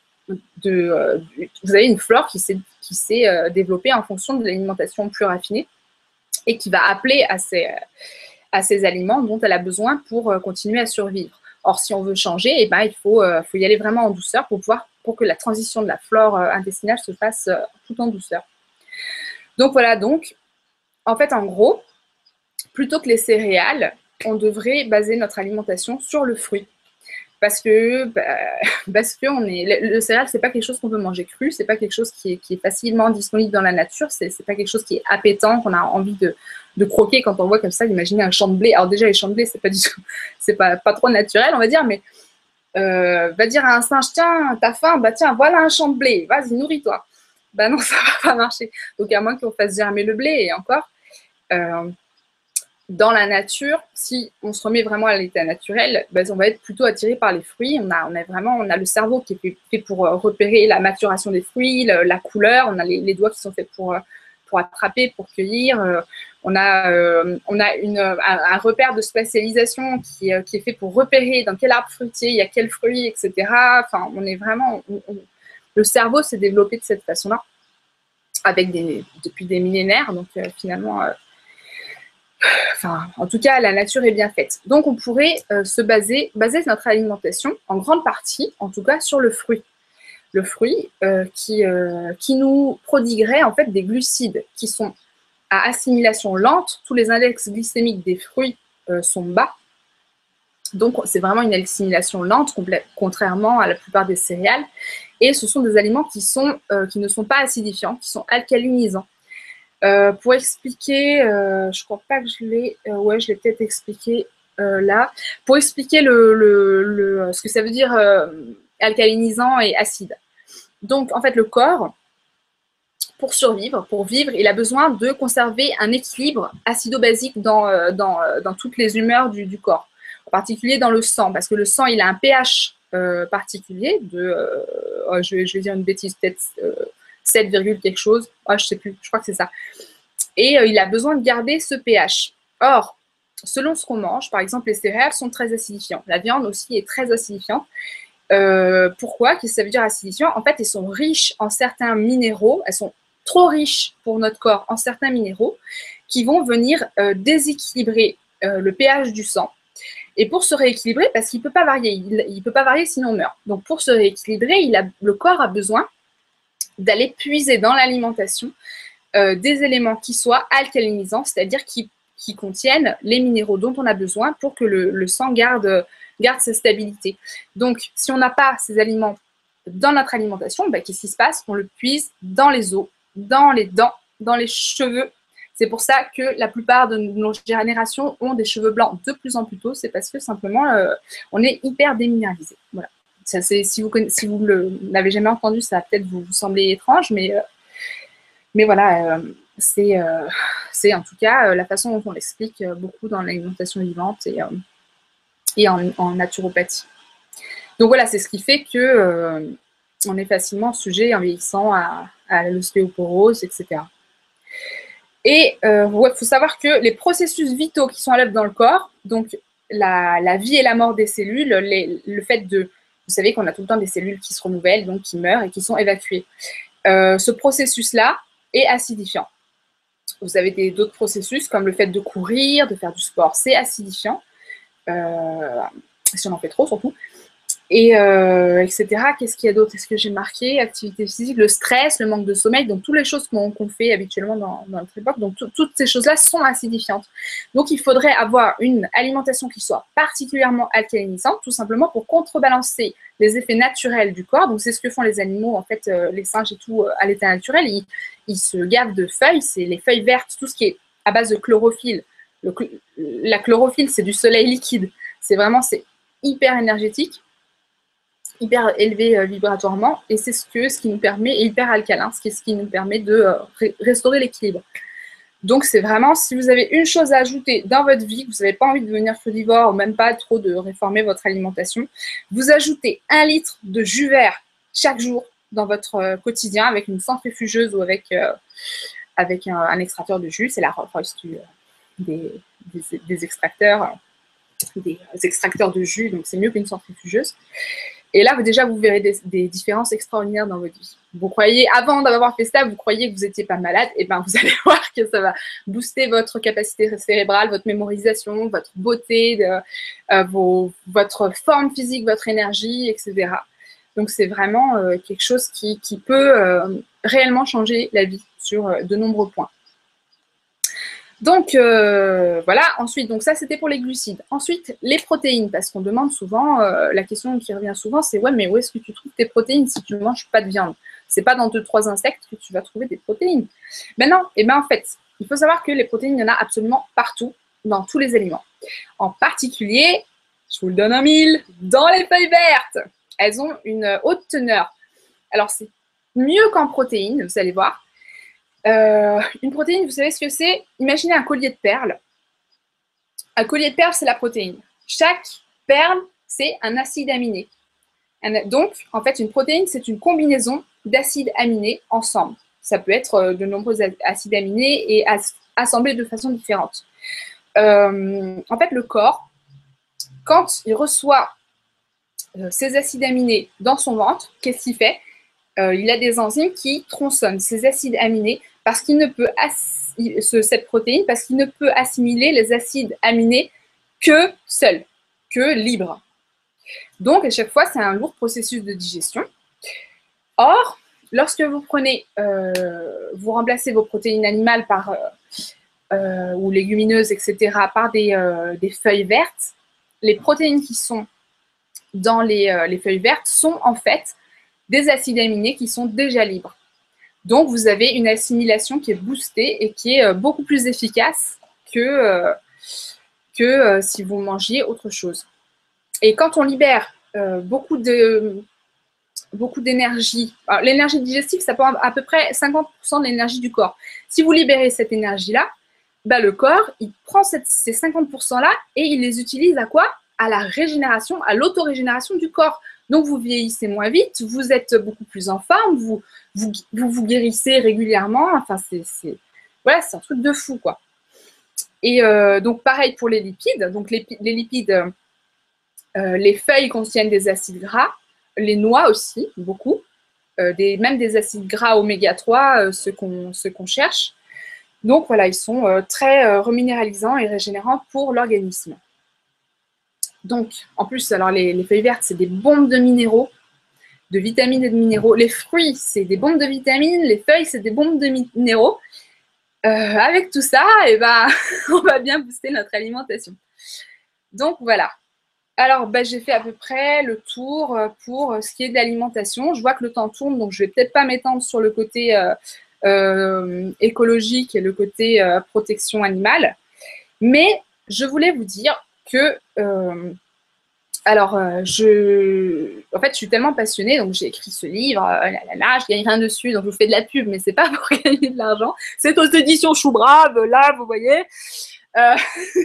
de vous avez une flore qui s'est développée en fonction de l'alimentation plus raffinée et qui va appeler à ces aliments dont elle a besoin pour euh, continuer à survivre. Or, si on veut changer, eh ben, il faut, euh, y aller vraiment en douceur pour, pour que la transition de la flore euh, intestinale se fasse tout en douceur. Donc voilà, donc, en fait, en gros, plutôt que les céréales, on devrait baser notre alimentation sur le fruit parce que bah, parce que on est le, céréal c'est pas quelque chose qu'on peut manger cru c'est pas quelque chose qui est, qui est, facilement disponible dans la nature c'est pas quelque chose qui est appétant qu'on a envie de, de croquer quand on voit comme ça d'imaginer un champ de blé. Alors déjà les champs de blé c'est pas du tout c'est pas pas trop naturel on va dire mais euh, va dire à un singe tiens t'as faim bah tiens voilà un champ de blé vas-y nourris-toi. Bah non ça va pas marcher. Donc à moins qu'on fasse germer le blé et encore euh, dans la nature, si on se remet vraiment à l'état naturel, ben, on va être plutôt attiré par les fruits. On a, vraiment, on a le cerveau qui est fait pour euh, repérer la maturation des fruits, la couleur. On a les, doigts qui sont faits pour, euh, pour attraper, pour cueillir. Euh, on a, on a un, repère de spatialisation qui, qui, est fait pour repérer dans quel arbre fruitier il y a quel fruit, etc. Enfin, on est vraiment, le cerveau s'est développé de cette façon-là, avec depuis des millénaires. Donc finalement En tout cas, la nature est bien faite. Donc, on pourrait euh, se baser, baser notre alimentation en grande partie, en tout cas, sur le fruit. Le fruit euh, qui, euh, qui nous prodiguerait en fait des glucides qui sont à assimilation lente. Tous les index glycémiques des fruits sont bas. Donc, c'est vraiment une assimilation lente, contrairement à la plupart des céréales. Et ce sont des aliments qui ne sont pas acidifiants, qui sont alcalinisants. Euh, pour expliquer, euh, je crois pas que je l'ai, euh, ouais, je l'ai peut-être expliqué là. Pour expliquer le, ce que ça veut dire alcalinisant et acide. Donc, en fait, le corps, pour survivre, pour vivre, il a besoin de conserver un équilibre acido-basique dans, dans, dans, toutes les humeurs du, du, corps, en particulier dans le sang, parce que le sang, il a un pH particulier de, oh, je, je, vais, dire une bêtise, peut-être 7, quelque chose. Oh, je sais plus, je crois que c'est ça. Et euh, il a besoin de garder ce pH. Or, selon ce qu'on mange, par exemple, les céréales sont très acidifiantes. La viande aussi est très acidifiante. Euh, pourquoi? Qu'est-ce que ça veut dire acidifiant? En fait, elles sont riches en certains minéraux. Elles sont trop riches pour notre corps en certains minéraux qui vont venir euh, déséquilibrer le pH du sang. Et pour se rééquilibrer, parce qu'il ne peut pas varier, il ne peut pas varier sinon on meurt. Donc pour se rééquilibrer, il a, le corps a besoin d'aller puiser dans l'alimentation des éléments qui soient alcalinisants, c'est-à-dire qui, contiennent les minéraux dont on a besoin pour que le, sang garde, sa stabilité. Donc, si on n'a pas ces aliments dans notre alimentation, ben, qu'est-ce qui se passe? On le puise dans les os, dans les dents, dans les cheveux. C'est pour ça que la plupart de nos générations ont des cheveux blancs de plus en plus tôt. C'est parce que simplement, euh, on est hyper déminéralisé. Si vous vous l'avez jamais entendu, ça peut-être vous, sembler étrange, mais, euh, voilà, euh, c'est c'est en tout cas la façon dont on l'explique beaucoup dans l'alimentation vivante et, en, naturopathie. Donc voilà, c'est ce qui fait que on est facilement sujet en vieillissant à, l'ostéoporose, etc. Et il euh, faut savoir que les processus vitaux qui sont à l'œuvre dans le corps, donc la, vie et la mort des cellules, le fait de, vous savez qu'on a tout le temps des cellules qui se renouvellent, donc qui meurent et qui sont évacuées. Euh, ce processus-là est acidifiant. Vous avez d'autres processus comme le fait de courir, de faire du sport, c'est acidifiant. Euh, si on en fait trop surtout et euh, etc. Qu'est-ce qu'il y a d'autre? Est-ce que j'ai marqué? Activité physique, le stress, le manque de sommeil, donc toutes les choses qu'on fait habituellement dans, notre époque. Donc toutes ces choses-là sont acidifiantes. Donc il faudrait avoir une alimentation qui soit particulièrement alcalinisante, tout simplement pour contrebalancer les effets naturels du corps. Donc c'est ce que font les animaux, en fait, euh, les singes et tout, euh, à l'état naturel. Ils, se gavent de feuilles, c'est les feuilles vertes, tout ce qui est à base de chlorophylle. Le, la chlorophylle, c'est du soleil liquide. C'est vraiment, c'est hyper énergétique hyper élevé euh, vibratoirement et c'est ce, que, ce qui nous permet, et hyper alcalin, ce qui, ce qui nous permet de euh, restaurer l'équilibre. Donc c'est vraiment, si vous avez une chose à ajouter dans votre vie, que vous n'avez pas envie de devenir frugivore ou même pas trop de réformer votre alimentation, vous ajoutez un litre de jus vert chaque jour dans votre euh, quotidien avec une centrifugeuse ou avec, un, extracteur de jus, c'est la Rolls des, extracteurs, des extracteurs de jus, donc c'est mieux qu'une centrifugeuse. Et là, déjà, vous verrez des, différences extraordinaires dans votre vie. Vous croyez, avant d'avoir fait ça, vous croyez que vous n'étiez pas malade, et bien vous allez voir que ça va booster votre capacité cérébrale, votre mémorisation, votre beauté, euh, votre forme physique, votre énergie, etc. Donc c'est vraiment euh, quelque chose qui, peut euh, réellement changer la vie sur de nombreux points. Donc euh, voilà, ensuite, donc ça c'était pour les glucides. Ensuite, les protéines, parce qu'on demande souvent, euh, la question qui revient souvent, c'est ouais, mais où est-ce que tu trouves tes protéines si tu ne manges pas de viande? C'est pas dans deux, trois insectes que tu vas trouver des protéines. Ben non, et ben en fait, il faut savoir que les protéines, il y en a absolument partout, dans tous les aliments. En particulier, je vous le donne en mille, dans les feuilles vertes. Elles ont une haute teneur. Alors c'est mieux qu'en protéines, vous allez voir, euh, une protéine, vous savez ce que c'est? Imaginez un collier de perles. Un collier de perles, c'est la protéine. Chaque perle, c'est un acide aminé. Donc, en fait, une protéine, c'est une combinaison d'acides aminés ensemble. Ça peut être euh, de nombreux acides aminés et assemblés de façon différente. Euh, en fait, le corps, quand il reçoit ces acides aminés dans son ventre, qu'est-ce qu'il fait? Il a des enzymes qui tronçonnent ces acides aminés parce qu'il ne peut assimiler les acides aminés que seul, que libre. Donc à chaque fois, c'est un lourd processus de digestion. Or, lorsque vous prenez, euh, vous remplacez vos protéines animales euh, euh, ou légumineuses, etc., par des, feuilles vertes, les protéines qui sont dans les feuilles vertes sont en fait des acides aminés qui sont déjà libres. Donc, vous avez une assimilation qui est boostée et qui est euh, beaucoup plus efficace que, euh, euh, si vous mangiez autre chose. Et quand on libère beaucoup d'énergie. L'énergie digestive, ça prend à peu près 50% de l'énergie du corps. Si vous libérez cette énergie-là, bah, le corps, il prend ces 50%-là et il les utilise à quoi? À la régénération, à l'autorégénération du corps. Donc, vous vieillissez moins vite, vous êtes beaucoup plus en forme, vous, vous vous, guérissez régulièrement. Enfin, c'est voilà, un truc de fou, quoi. Et euh, donc, pareil pour les lipides. Donc, les, lipides, euh, les feuilles contiennent des acides gras, les noix aussi, beaucoup. Euh, des, même des acides gras oméga 3, ceux qu'on cherche. Donc, voilà, ils sont très reminéralisants et régénérants pour l'organisme. Donc, en plus, alors les, feuilles vertes, c'est des bombes de minéraux, de vitamines et de minéraux. Les fruits, c'est des bombes de vitamines. Les feuilles, c'est des bombes de minéraux. avec tout ça, eh ben, on va bien booster notre alimentation. Donc voilà. Alors, bah, j'ai fait à peu près le tour pour ce qui est de l'alimentation. Je vois que le temps tourne, donc je vais peut-être pas m'étendre sur le côté écologique et le côté protection animale. Mais je voulais vous dire que alors, euh, je, en fait, je suis tellement passionnée, donc j'ai écrit ce livre, euh, là, là, je gagne rien dessus, donc je vous fais de la pub, mais c'est pas pour gagner de l'argent. C'est aux éditions Chou Brave, là, vous voyez. Euh,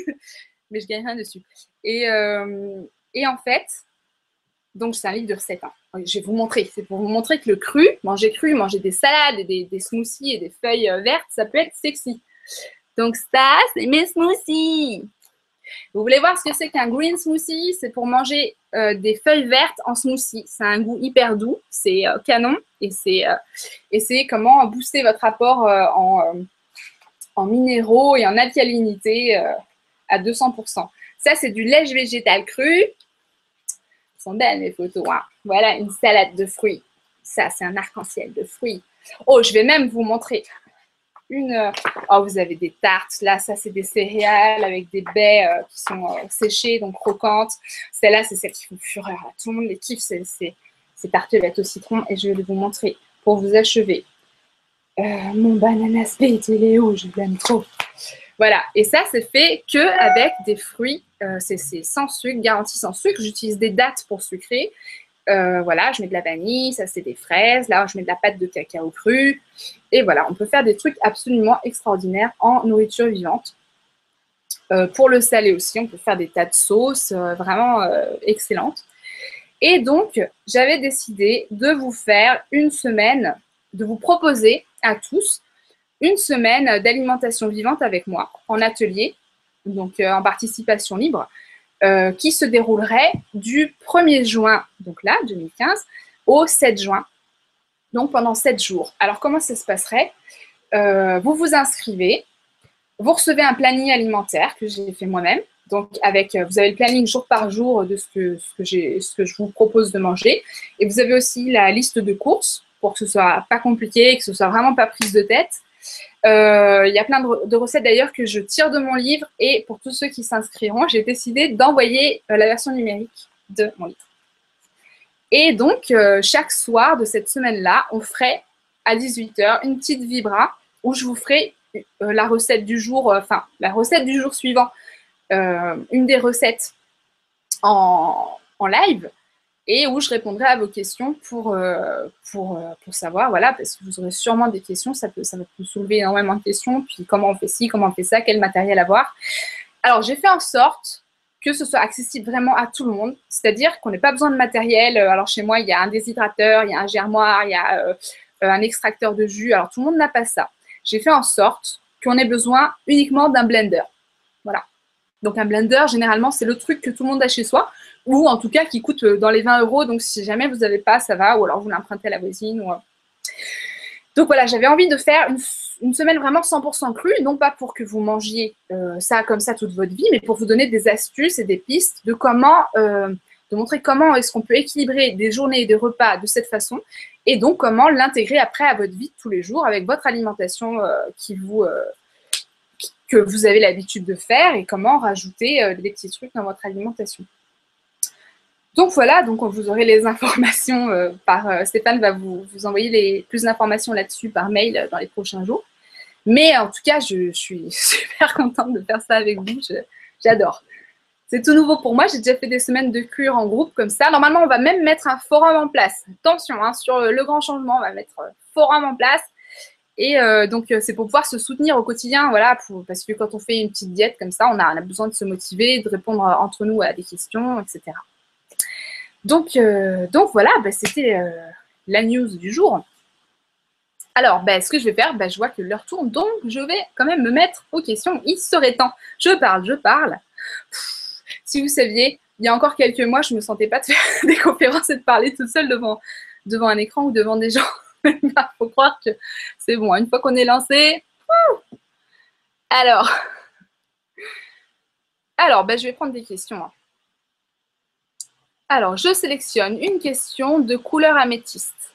mais je gagne rien dessus. Et, et en fait, donc c'est un livre de recettes. Hein. Je vais vous montrer. C'est pour vous montrer que le cru, manger cru, manger des salades, des, des smoothies et des feuilles vertes, ça peut être sexy. Donc ça, c'est mes smoothies. Vous voulez voir ce que c'est qu'un green smoothie? C'est pour manger euh, des feuilles vertes en smoothie. C'est un goût hyper doux, c'est euh, canon et c'est euh, comment booster votre apport en, minéraux et en alcalinité à 200%. Ça, c'est du lait végétal cru. Elles sont belles les photos. Hein. Voilà une salade de fruits. Ça, c'est un arc-en-ciel de fruits. Oh, je vais même vous montrer Euh, oh, vous avez des tartes. Là, ça, c'est des céréales avec des baies euh, qui sont euh, séchées, donc croquantes. Celle-là, c'est celle qui font fureur à tout le monde. Les kiffs, c'est ces tartelettes au citron. Et je vais vous montrer pour vous achever. mon banana split, il est Je l'aime trop. Voilà. Et ça, c'est fait que avec des fruits. c'est sans sucre, garantie sans sucre. J'utilise des dates pour sucrer. Euh, voilà, je mets de la vanille, ça c'est des fraises. Là, je mets de la pâte de cacao cru. Et voilà, on peut faire des trucs absolument extraordinaires en nourriture vivante. Euh, pour le salé aussi, on peut faire des tas de sauces euh, vraiment excellentes. Et donc, j'avais décidé de vous faire une semaine, de vous proposer à tous une semaine d'alimentation vivante avec moi en atelier, donc en participation libre. Euh, qui se déroulerait du 1er juin, donc là, 2015, au 7 juin, donc pendant 7 jours. Alors, comment ça se passerait? Euh, Vous vous inscrivez, vous recevez un planning alimentaire que j'ai fait moi-même. Donc, avec, euh, vous avez le planning jour par jour de ce que, je vous propose de manger. Et vous avez aussi la liste de courses pour que ce soit pas compliqué, que ce soit vraiment pas prise de tête. Euh, il y a plein de, recettes d'ailleurs que je tire de mon livre et pour tous ceux qui s'inscriront, j'ai décidé d'envoyer euh, la version numérique de mon livre. Et donc, euh, chaque soir de cette semaine-là, on ferait à 18h une petite vibra où je vous ferai la recette du jour, enfin, la recette du jour suivant, une des recettes en, en live et où je répondrai à vos questions pour, euh, pour, euh, pour savoir, voilà, parce que vous aurez sûrement des questions, ça peut, ça peut soulever énormément de questions, puis comment on fait ci, comment on fait ça, quel matériel avoir. Alors, j'ai fait en sorte que ce soit accessible vraiment à tout le monde, c'est-à-dire qu'on n'ait pas besoin de matériel. Euh, alors, chez moi, il y a un déshydrateur, il y a un germoir, il y a un extracteur de jus, alors tout le monde n'a pas ça. J'ai fait en sorte qu'on ait besoin uniquement d'un blender. Voilà. Donc un blender, généralement, c'est le truc que tout le monde a chez soi ou en tout cas qui coûte euh, dans les 20 euros. Donc si jamais vous n'avez pas, ça va, ou alors vous l'empruntez à la voisine. Euh. Donc voilà, j'avais envie de faire une, semaine vraiment 100% crue, non pas pour que vous mangiez euh, ça comme ça toute votre vie, mais pour vous donner des astuces et des pistes de comment, de montrer comment est-ce qu'on peut équilibrer des journées et des repas de cette façon, et donc comment l'intégrer après à votre vie de tous les jours avec votre alimentation qui vous que vous avez l'habitude de faire et comment rajouter des petits trucs dans votre alimentation. Donc voilà, donc vous aurez les informations euh, par euh, Stéphane va vous, envoyer les, plus d'informations là-dessus par mail euh, dans les prochains jours. Mais en tout cas, je, suis super contente de faire ça avec vous. J'adore. C'est tout nouveau pour moi. J'ai déjà fait des semaines de cure en groupe comme ça. Normalement, on va même mettre un forum en place. Attention, hein, sur le grand changement, on va mettre forum en place. Et donc, c'est pour pouvoir se soutenir au quotidien, voilà, parce que quand on fait une petite diète comme ça, on a, besoin de se motiver, de répondre entre nous à des questions, etc. Donc, euh, donc voilà, bah, c'était euh, la news du jour. Alors, bah, ce que je vais faire, bah, je vois que l'heure tourne, donc je vais quand même me mettre aux questions. Il serait temps. Je parle, je parle. si vous saviez, il y a encore quelques mois, je ne me sentais pas de faire des conférences et de parler toute seule devant, devant un écran ou devant des gens. Il faut croire que c'est bon. Une fois qu'on est lancé. Alors, alors je vais prendre des questions. Hein. Alors, je sélectionne une question de couleur améthyste.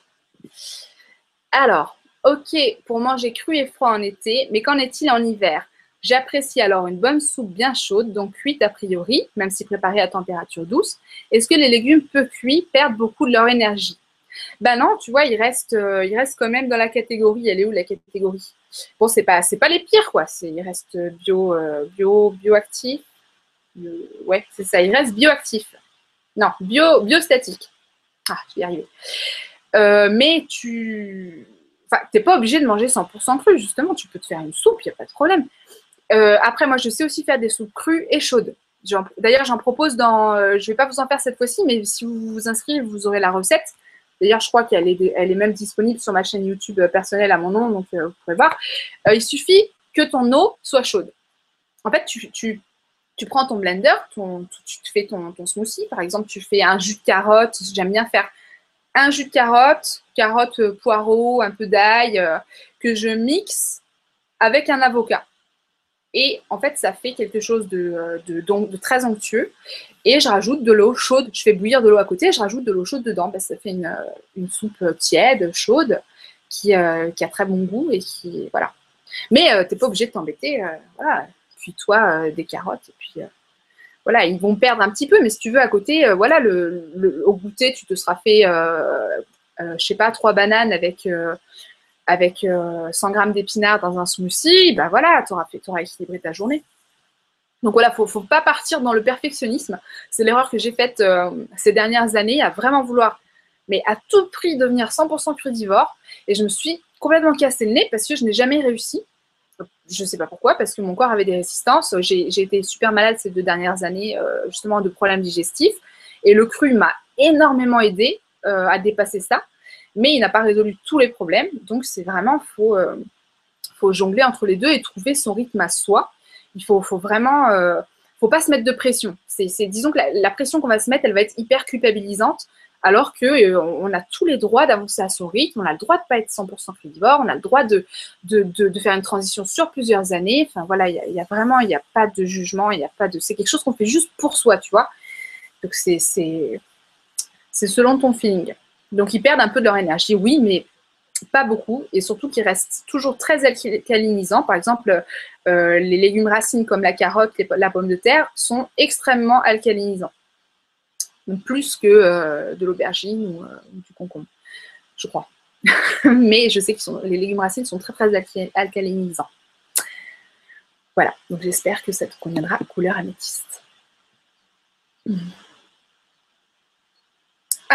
Alors, Ok pour manger cru et froid en été, mais qu'en est-il en hiver? J'apprécie alors une bonne soupe bien chaude, donc cuite a priori, même si préparée à température douce. Est-ce que les légumes peu cuits perdent beaucoup de leur énergie? Ben non, tu vois, euh, ils restent quand même dans la catégorie. Elle est où la catégorie? Bon, c'est pas, c'est pas les pires, quoi. C'est, ils restent bio, euh, bio, bioactifs. ouais, c'est ça. Ils restent bioactifs. Non, bio, biostatique. Ah, je vais y. Euh, mais tu Enfin, n'es pas obligé de manger 100% cru, justement. Tu peux te faire une soupe, il n'y a pas de problème. Après, moi, je sais aussi faire des soupes crues et chaudes. D'ailleurs, j'en propose dans. Je ne vais pas vous en faire cette fois-ci, mais si vous vous inscrivez, vous aurez la recette. D'ailleurs, je crois qu'elle est, même disponible sur ma chaîne YouTube personnelle à mon nom, donc vous pourrez voir. il suffit que ton eau soit chaude. En fait, tu, prends ton blender, tu, fais ton, smoothie. Par exemple, tu fais un jus de carotte. J'aime bien faire un jus de carotte, carotte, euh, poireau, un peu d'ail, euh, que je mixe avec un avocat. Et en fait, ça fait quelque chose de, euh, de, très onctueux. Et je rajoute de l'eau chaude. Je fais bouillir de l'eau à côté je rajoute de l'eau chaude dedans. Parce que ça fait une, soupe tiède, chaude, qui, a très bon goût. et qui Voilà. Mais tu n'es pas obligé de t'embêter. voilà. Cuis-toi des carottes et puis voilà, ils vont perdre un petit peu, mais si tu veux à côté, euh, voilà, au goûter, tu te seras fait, euh, euh, sais pas, trois bananes avec, avec 100 grammes d'épinards dans un smoothie, ben voilà, tu auras, équilibré ta journée. Donc voilà, il ne faut pas partir dans le perfectionnisme. C'est l'erreur que j'ai faite ces dernières années, à vraiment vouloir, mais à tout prix, devenir 100% crudivore. Et je me suis complètement cassé le nez parce que je n'ai jamais réussi je ne sais pas pourquoi, parce que mon corps avait des résistances. J'ai été super malade ces deux dernières années, euh, justement, de problèmes digestifs. Et le cru m'a énormément aidé euh, à dépasser ça. Mais il n'a pas résolu tous les problèmes. Donc, c'est vraiment, il faut, euh, faut, jongler entre les deux et trouver son rythme à soi. Il faut, faut vraiment, faut pas se mettre de pression. C'est, disons que la, pression qu'on va se mettre, elle va être hyper culpabilisante alors qu'on euh, on a tous les droits d'avancer à son rythme, on a le droit de ne pas être 100% frugivore, on a le droit de, de, faire une transition sur plusieurs années. Enfin voilà, il y, a vraiment, il n'y a pas de jugement, il a pas de. C'est quelque chose qu'on fait juste pour soi, tu vois. Donc c'est selon ton feeling. Donc ils perdent un peu de leur énergie, oui, mais pas beaucoup, et surtout qu'ils restent toujours très alcalinisants. Par exemple, euh, les légumes racines comme la carotte, la pomme de terre sont extrêmement alcalinisants plus que euh, de l'aubergine ou, euh, du concombre, je crois. Mais je sais que les légumes racines sont très très alcalinisants. Voilà, donc j'espère que ça te conviendra couleur améthyste.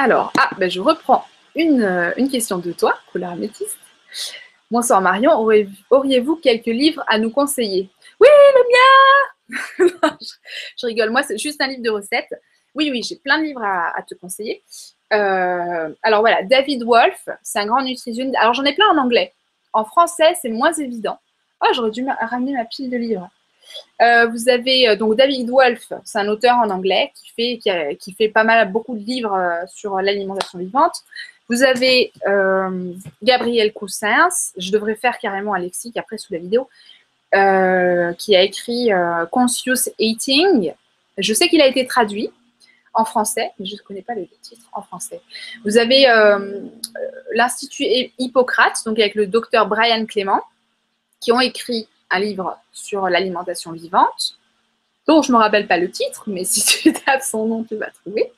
Alors, ah, ben je reprends une, euh, une, question de toi, couleur améthyste. Bonsoir Marion, auriez-vous quelques livres à nous conseiller? Oui, le mien je rigole, moi c'est juste un livre de recettes. Oui, oui, j'ai plein de livres à, te conseiller. Euh, alors voilà, David Wolf, c'est un grand nutritionniste. Alors j'en ai plein en anglais. En français, c'est moins évident. Oh, j'aurais dû ramener ma pile de livres. Euh, vous avez euh, donc David Wolf, c'est un auteur en anglais qui fait, qui, fait pas mal, beaucoup de livres sur l'alimentation vivante. Vous avez Gabriel Coussins, je devrais faire carrément un lexique après sous la vidéo, qui a écrit Conscious Eating. Je sais qu'il a été traduit en français, mais je ne connais pas le titre en français. Vous avez euh, euh, l'Institut Hippocrate, donc avec le docteur Brian Clément, qui ont écrit un livre sur l'alimentation vivante, dont je ne me rappelle pas le titre, mais si tu tapes son nom, tu vas trouver.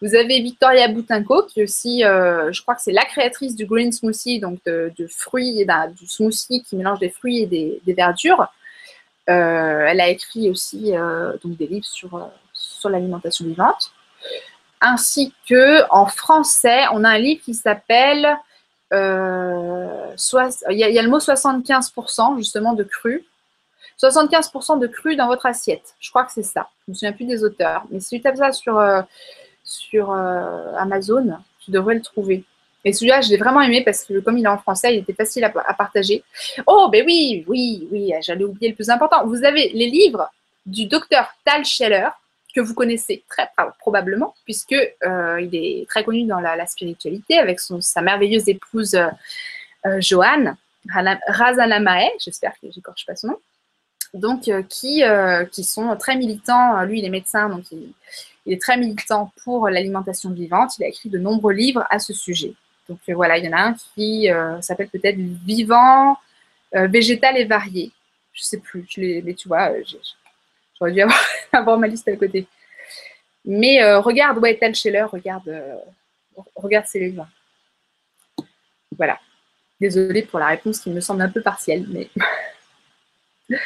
Vous avez Victoria Boutinko, qui est aussi, euh, je crois que c'est la créatrice du green smoothie, donc de, fruits, et du smoothie qui mélange des fruits et des, verdures. elle a écrit aussi donc des livres sur, sur l'alimentation vivante ainsi que en français, on a un livre qui s'appelle euh, il, y a, le mot 75% justement de cru. 75% de cru dans votre assiette. Je crois que c'est ça. Je ne me souviens plus des auteurs. Mais si tu tapes ça sur, euh, euh, Amazon, tu devrais le trouver. Et celui-là, je l'ai vraiment aimé parce que comme il est en français, il était facile à partager. Oh, ben oui, oui, oui, j'allais oublier le plus important. Vous avez les livres du docteur Tal Scheller, que vous connaissez très probablement, puisque euh, il est très connu dans la, spiritualité avec sa merveilleuse épouse euh, euh Joanne Razanamae, j'espère que j'écorche pas son nom, donc euh, qui, qui sont très militants. Lui, il est médecin, donc il, est très militant pour l'alimentation vivante. Il a écrit de nombreux livres à ce sujet. Donc voilà, il y en a un qui s'appelle peut-être vivant, végétal et varié. Je sais plus, je mais tu vois, j'aurais dû avoir, ma liste à côté. Mais regarde ouais, Tal Scheller, regarde, regarde ces livres. Voilà. Désolée pour la réponse qui me semble un peu partielle, mais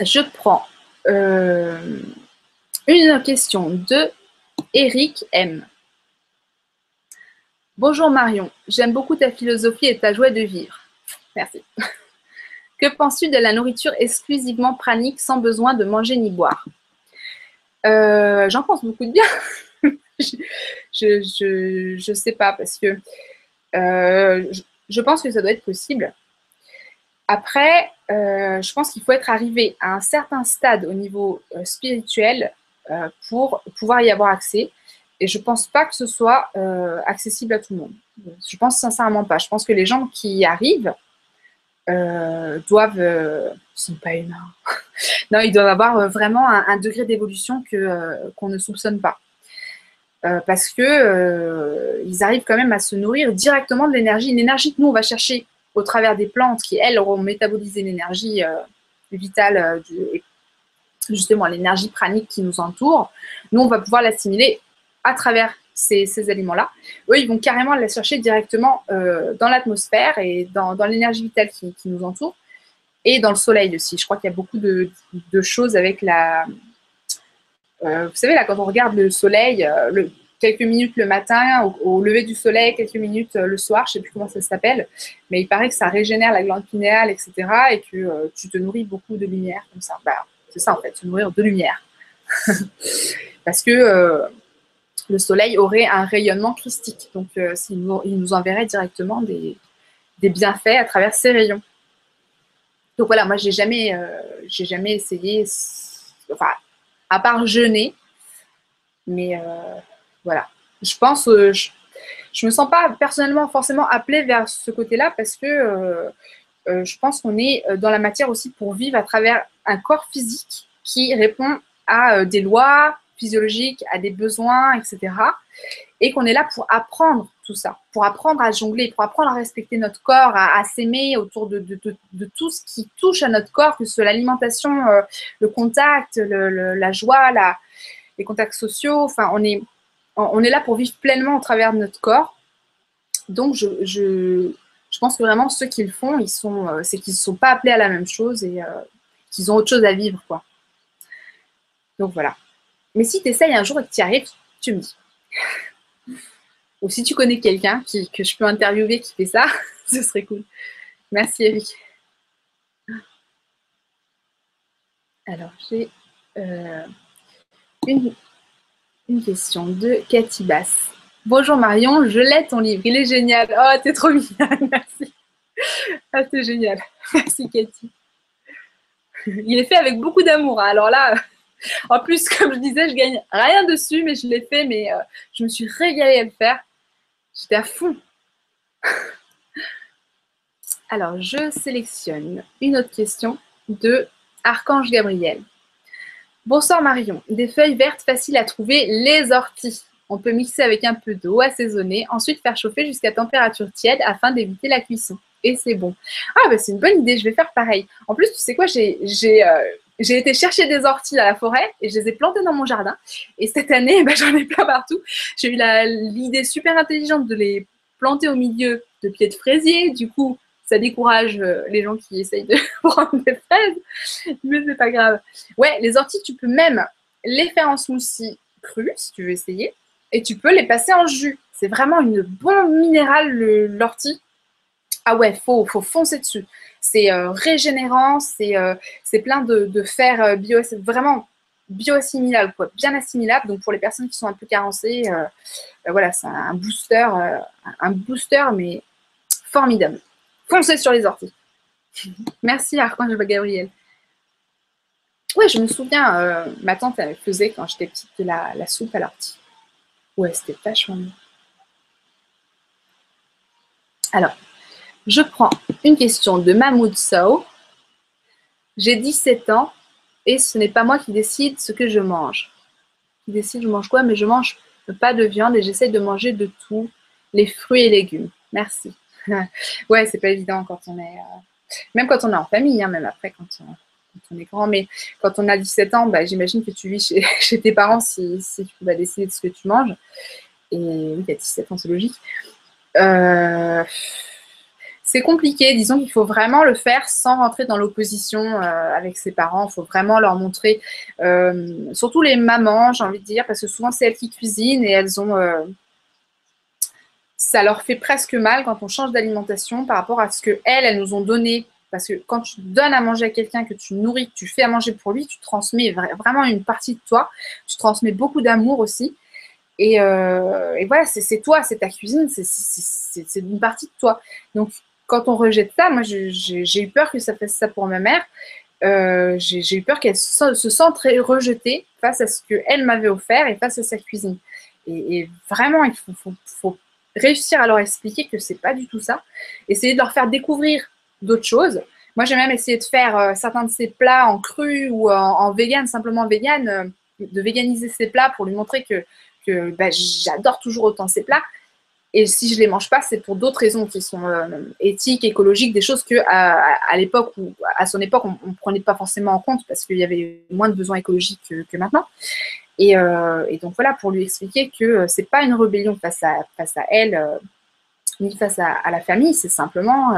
je prends euh, une question de Eric M. Bonjour Marion, j'aime beaucoup ta philosophie et ta joie de vivre. Merci. Que penses-tu de la nourriture exclusivement pranique sans besoin de manger ni boire? Euh, J'en pense beaucoup de bien. je ne sais pas parce que euh, je, pense que ça doit être possible. Après, euh, je pense qu'il faut être arrivé à un certain stade au niveau spirituel pour pouvoir y avoir accès. Et je ne pense pas que ce soit accessible à tout le monde. Je pense sincèrement pas. Je pense que les gens qui y arrivent doivent, ne sont pas humains. non, ils doivent avoir vraiment un, degré d'évolution que qu'on ne soupçonne pas. Euh, parce que euh, ils arrivent quand même à se nourrir directement de l'énergie, une énergie que nous on va chercher au travers des plantes qui elles auront métabolisé l'énergie euh, vitale, justement l'énergie pranique qui nous entoure. Nous on va pouvoir l'assimiler à travers ces, aliments-là. Eux, ils vont carrément la chercher directement dans l'atmosphère et dans, l'énergie vitale qui, nous entoure et dans le soleil aussi. Je crois qu'il y a beaucoup de choses avec la, euh, vous savez, là, quand on regarde le soleil, euh, quelques minutes le matin, au, lever du soleil, quelques minutes euh, le soir, je ne sais plus comment ça s'appelle, mais il paraît que ça régénère la glande pinéale, etc., et que tu te nourris beaucoup de lumière, comme ça. Bah, c'est ça, en fait, se nourrir de lumière. Parce que le soleil aurait un rayonnement christique, donc il nous, enverrait directement des, bienfaits à travers ces rayons. Donc voilà, moi, j'ai jamais, j'ai jamais essayé, enfin, à part jeûner. Mais euh, voilà. Je pense, euh, je, ne me sens pas personnellement forcément appelée vers ce côté-là parce que euh, je pense qu'on est dans la matière aussi pour vivre à travers un corps physique qui répond à des lois physiologiques, à des besoins, etc et qu'on est là pour apprendre tout ça, pour apprendre à jongler, pour apprendre à respecter notre corps, à, s'aimer autour de, tout ce qui touche à notre corps, que ce soit l'alimentation, euh, le contact, la joie, les contacts sociaux. On est, là pour vivre pleinement au travers de notre corps. Donc, je, pense que vraiment ceux qui le font, euh, c'est qu'ils ne sont pas appelés à la même chose et euh, qu'ils ont autre chose à vivre, quoi. Donc voilà. Mais si tu essayes un jour et que tu y arrives, tu me dis. Ou si tu connais quelqu'un que je peux interviewer qui fait ça, ce serait cool. Merci Eric. Alors, j'ai euh, une, question de Cathy Bass. Bonjour Marion, je l'ai ton livre, il est génial. Oh, t'es trop mignonne, merci. Ah, c'est génial. Merci Cathy. Il est fait avec beaucoup d'amour. Hein. Alors là, en plus, comme je disais, je gagne rien dessus, mais je l'ai fait, mais euh, je me suis régalée à le faire. J'étais à fond. Alors, je sélectionne une autre question de Archange Gabriel. Bonsoir Marion. Des feuilles vertes faciles à trouver, les orties. On peut mixer avec un peu d'eau assaisonnée, ensuite faire chauffer jusqu'à température tiède afin d'éviter la cuisson. Et c'est bon. Ah, bah c'est une bonne idée, je vais faire pareil. En plus, tu sais quoi, j'ai euh, j'ai été chercher des orties à la forêt et je les ai plantées dans mon jardin. Et cette année, bah, j'en ai plein partout. J'ai eu l'idée super intelligente de les planter au milieu de pieds de fraisier. Du coup, ça décourage euh, les gens qui essayent de prendre des fraises. Mais c'est pas grave. Ouais, les orties, tu peux même les faire en smoothie cru, si tu veux essayer. Et tu peux les passer en jus. C'est vraiment une bombe minérale, l'ortie. Ah ouais, faut, faut foncer dessus c'est euh, régénérant, c'est euh, plein de, fer euh, bio, vraiment bioassimilable, quoi, bien assimilable. Donc pour les personnes qui sont un peu carencées, voilà, c'est un booster, un booster, mais formidable. Foncez sur les orties. Merci Archange Gabriel. Ouais, je me souviens, ma tante elle faisait quand j'étais petite de la, la soupe à l'ortie. Ouais, c'était vachement bien. Alors, je prends une question de Mahmoud Sow. J'ai 17 ans et ce n'est pas moi qui décide ce que je mange. Qui décide je mange quoi, mais je mange pas de viande et j'essaie de manger de tout. Les fruits et légumes. Merci. ouais, c'est pas évident quand on est. Euh, même quand on est en famille, hein, même après, quand on, est grand. Mais quand on a 17 ans, bah, j'imagine que tu vis chez, tes parents si, tu vas décider de ce que tu manges. Et oui, à 17 ans, c'est logique. Euh, c'est compliqué. Disons qu'il faut vraiment le faire sans rentrer dans l'opposition euh, avec ses parents. Il faut vraiment leur montrer, euh, surtout les mamans, j'ai envie de dire, parce que souvent c'est elles qui cuisinent et elles ont. Euh, ça leur fait presque mal quand on change d'alimentation par rapport à ce que elles, elles nous ont donné. Parce que quand tu donnes à manger à quelqu'un, que tu nourris, que tu fais à manger pour lui, tu transmets vraiment une partie de toi. Tu transmets beaucoup d'amour aussi. Et, et voilà, c'est toi, c'est ta cuisine, c'est une partie de toi. Donc, quand on rejette ça, moi j'ai eu peur que ça fasse ça pour ma mère. Euh, j'ai eu peur qu'elle se, sente rejetée face à ce qu'elle m'avait offert et face à sa cuisine. Et, vraiment, il faut, réussir à leur expliquer que c'est pas du tout ça. Essayer de leur faire découvrir d'autres choses. Moi, j'ai même essayé de faire euh, certains de ces plats en cru ou en, vegan, simplement vegan, euh, de véganiser ces plats pour lui montrer que, que bah, j'adore toujours autant ces plats. Et si je les mange pas, c'est pour d'autres raisons qui sont euh, éthiques, écologiques, des choses que à, l'époque à son époque on, ne prenait pas forcément en compte parce qu'il y avait moins de besoins écologiques que, maintenant. Euh, et, donc voilà pour lui expliquer que euh, c'est pas une rébellion face à face à elle ni face à, la famille, c'est simplement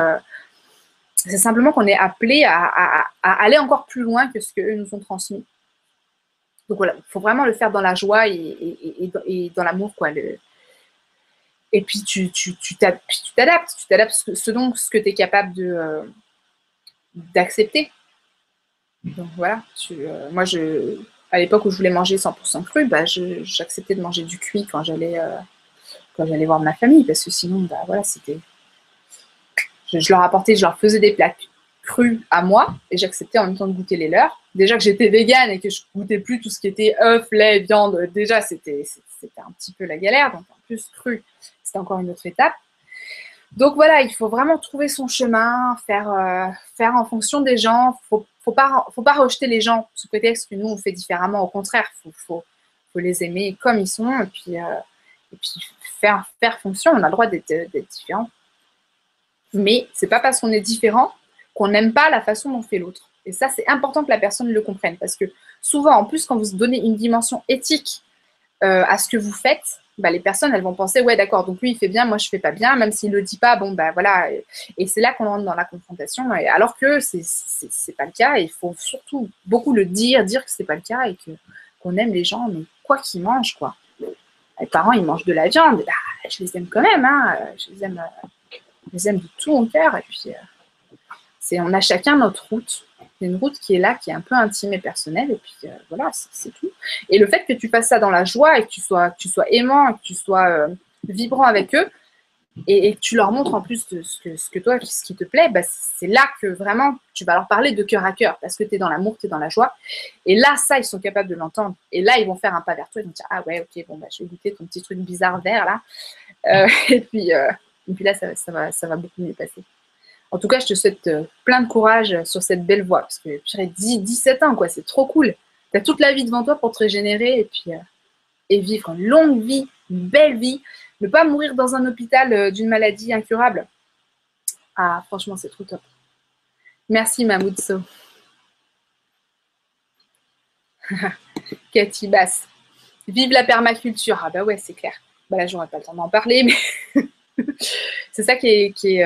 c'est simplement qu'on est appelé à, aller encore plus loin que ce qu'eux nous ont transmis. Donc voilà, il faut vraiment le faire dans la joie et, dans l'amour quoi. Et puis tu t'adaptes, tu t'adaptes, tu t'adaptes ce, dont ce que tu es capable de euh, d'accepter. Donc voilà, euh, moi je à l'époque où je voulais manger 100% cru, bah, j'acceptais de manger du cuit quand j'allais euh, quand j'allais voir ma famille parce que sinon bah voilà, c'était je, leur apportais, je leur faisais des plats crus à moi et j'acceptais en même temps de goûter les leurs. Déjà que j'étais végane et que je goûtais plus tout ce qui était œufs, lait, viande, déjà c'était c'était un petit peu la galère. Cru, c'est encore une autre étape. Donc voilà, il faut vraiment trouver son chemin, faire, euh, faire en fonction des gens. Faut, pas, faut pas rejeter les gens sous prétexte que nous, on fait différemment. Au contraire, faut, les aimer comme ils sont et puis, euh, et puis faire, faire fonction. On a le droit d'être différent. Mais c'est pas parce qu'on est différent qu'on n'aime pas la façon dont fait l'autre. Et ça, c'est important que la personne le comprenne parce que souvent, en plus, quand vous donnez une dimension éthique euh, à ce que vous faites, bah, les personnes, elles vont penser, ouais, d'accord, donc lui, il fait bien, moi, je fais pas bien, même s'il le dit pas, bon, bah voilà. Et c'est là qu'on rentre dans la confrontation. alors que c'est n'est pas le cas, il faut surtout beaucoup le dire, dire que c'est pas le cas et qu'on aime les gens, mais quoi qu'ils mangent, quoi. Les parents, ils mangent de la viande, bah, je les aime quand même, hein, je les aime, je les aime de tout mon cœur, et puis, euh, c'est, on a chacun notre route une route qui est là, qui est un peu intime et personnelle, et puis euh, voilà, c'est tout. Et le fait que tu fasses ça dans la joie et que tu sois, tu sois aimant, que tu sois euh, vibrant avec eux, et, que tu leur montres en plus ce, que, ce que toi, ce qui te plaît, bah, c'est là que vraiment tu vas leur parler de cœur à cœur, parce que tu es dans l'amour, tu es dans la joie. Et là, ça, ils sont capables de l'entendre. Et là, ils vont faire un pas vers toi, ils vont dire Ah ouais, ok, bon, bah, je vais goûter ton petit truc bizarre vert là. Euh, et, puis, et puis là, ça, ça, va, ça va beaucoup mieux passer. En tout cas, je te souhaite euh, plein de courage sur cette belle voie, parce que j'ai 17 ans, quoi, c'est trop cool. Tu as toute la vie devant toi pour te régénérer et puis euh, et vivre une longue vie, une belle vie. Ne pas mourir dans un hôpital euh, d'une maladie incurable. Ah, franchement, c'est trop top. Merci, Mamoudso. Cathy Bass. Vive la permaculture. Ah bah ouais, c'est clair. Bah là, j'aurais pas le temps d'en parler, mais c'est ça qui est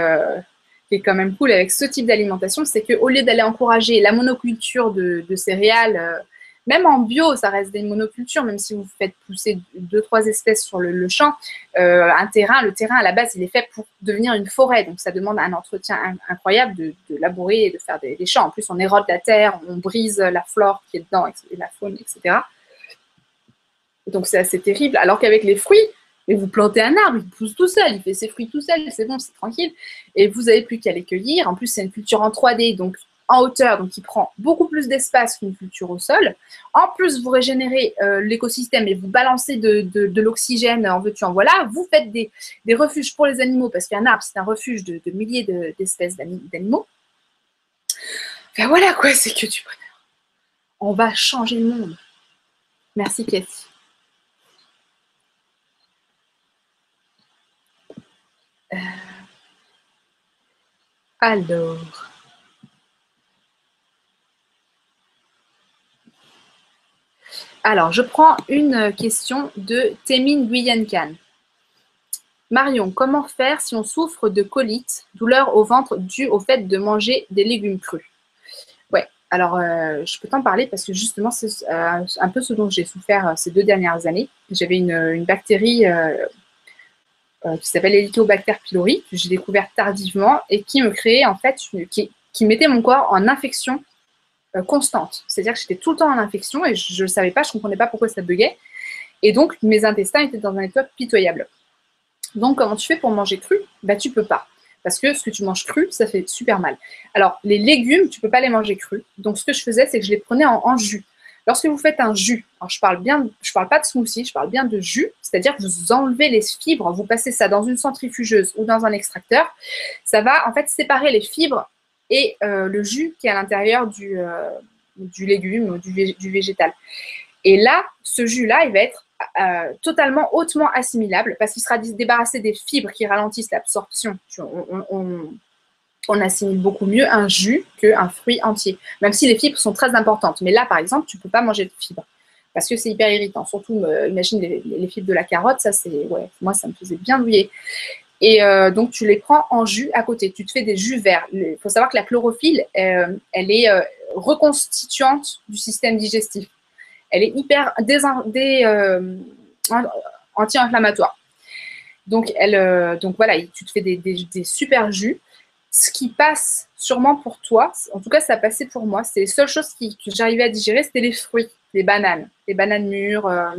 qui est quand même cool avec ce type d'alimentation, c'est qu'au lieu d'aller encourager la monoculture de, céréales, euh, même en bio, ça reste des monocultures, même si vous faites pousser deux, trois espèces sur le, champ, euh, un terrain, le terrain à la base, il est fait pour devenir une forêt. Donc ça demande un entretien incroyable de, labourer et de faire des, champs. En plus, on érode la terre, on brise la flore qui est dedans, la faune, etc. Donc c'est assez terrible. Alors qu'avec les fruits, et vous plantez un arbre, il pousse tout seul, il fait ses fruits tout seul, c'est bon, c'est tranquille. Et vous n'avez plus qu'à les cueillir. En plus, c'est une culture en 3D, donc en hauteur, donc qui prend beaucoup plus d'espace qu'une culture au sol. En plus, vous régénérez euh, l'écosystème et vous balancez de, l'oxygène en veux-tu en voilà. Vous faites des, refuges pour les animaux, parce qu'un arbre, c'est un refuge de, milliers d'espèces d'animaux. Enfin voilà quoi, c'est que tu On va changer le monde. Merci Cathy. Alors. Alors, je prends une question de Temin Guyenkan. Marion, comment faire si on souffre de colite, douleur au ventre due au fait de manger des légumes crus? Ouais, alors euh, je peux t'en parler parce que justement, c'est euh, un peu ce dont j'ai souffert euh, ces deux dernières années. J'avais une, bactérie qui s'appelle Helicobacter pylori, que j'ai découvert tardivement et qui me créait en fait, qui, qui mettait mon corps en infection constante. C'est-à-dire que j'étais tout le temps en infection et je ne savais pas, je ne comprenais pas pourquoi ça buguait. Et donc, mes intestins étaient dans un état pitoyable. Donc, comment tu fais pour manger cru? Bah, tu peux pas. Parce que ce que tu manges cru, ça fait super mal. Alors, les légumes, tu peux pas les manger crus. Donc, ce que je faisais, c'est que je les prenais en, jus. Lorsque vous faites un jus, je parle bien, je parle pas de smoothie, je parle bien de jus, c'est-à-dire que vous enlevez les fibres, vous passez ça dans une centrifugeuse ou dans un extracteur, ça va en fait séparer les fibres et euh, le jus qui est à l'intérieur du, euh, légume du, du végétal. Et là, ce jus-là, il va être euh, totalement hautement assimilable parce qu'il sera débarrassé des fibres qui ralentissent l'absorption. On, assimile beaucoup mieux un jus qu'un fruit entier, même si les fibres sont très importantes. Mais là, par exemple, tu ne peux pas manger de fibres parce que c'est hyper irritant. Surtout, imagine les, fibres de la carotte, ça c'est, ouais, moi ça me faisait bien douiller. Et euh, donc, tu les prends en jus à côté. Tu te fais des jus verts. Il faut savoir que la chlorophylle, euh, elle est reconstituante du système digestif elle est hyper euh, anti-inflammatoire. Donc, elle, euh, donc voilà, tu te fais des, super jus. Ce qui passe sûrement pour toi, en tout cas ça a passé pour moi, c'est les seules choses que j'arrivais à digérer, c'était les fruits, les bananes, les bananes mûres, euh,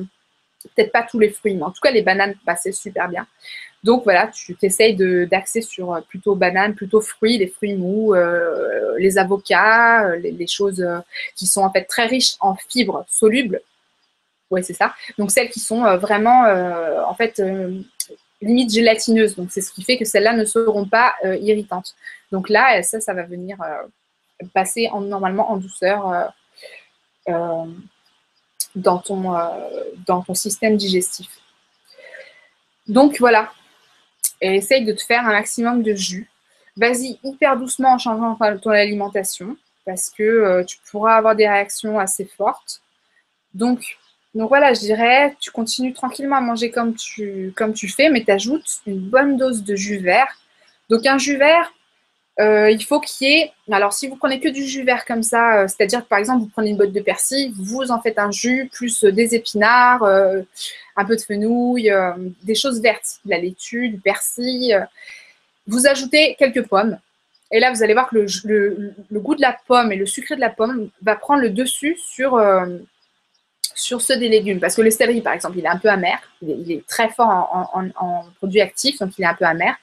peut-être pas tous les fruits, mais en tout cas les bananes passaient super bien. Donc voilà, tu t'essayes d'axer sur euh, plutôt bananes, plutôt fruits, les fruits mous, euh, les avocats, les, choses qui sont en fait très riches en fibres solubles. Oui, c'est ça. Donc celles qui sont vraiment en fait limite gélatineuses. Donc c'est ce qui fait que celles-là ne seront pas irritantes. Donc là, ça, ça va venir passer en, normalement en douceur dans, ton, système digestif. Donc voilà, essaye de te faire un maximum de jus. Vas-y hyper doucement en changeant ton alimentation parce que euh, tu pourras avoir des réactions assez fortes. Donc, donc voilà, je dirais, tu continues tranquillement à manger comme tu, fais, mais tu ajoutes une bonne dose de jus vert. Donc un jus vert, euh, il faut qu'il y ait. Alors, si vous prenez que du jus vert comme ça, euh, c'est-à-dire par exemple, vous prenez une botte de persil, vous en faites un jus, plus des épinards, un peu de fenouil, euh, des choses vertes, de la laitue, du persil. Euh. Vous ajoutez quelques pommes. Et là, vous allez voir que le, goût de la pomme et le sucré de la pomme va prendre le dessus sur, euh, sur ceux des légumes. Parce que le céleri, par exemple, il est un peu amer. Il est, très fort en, produits actifs, donc il est un peu amer.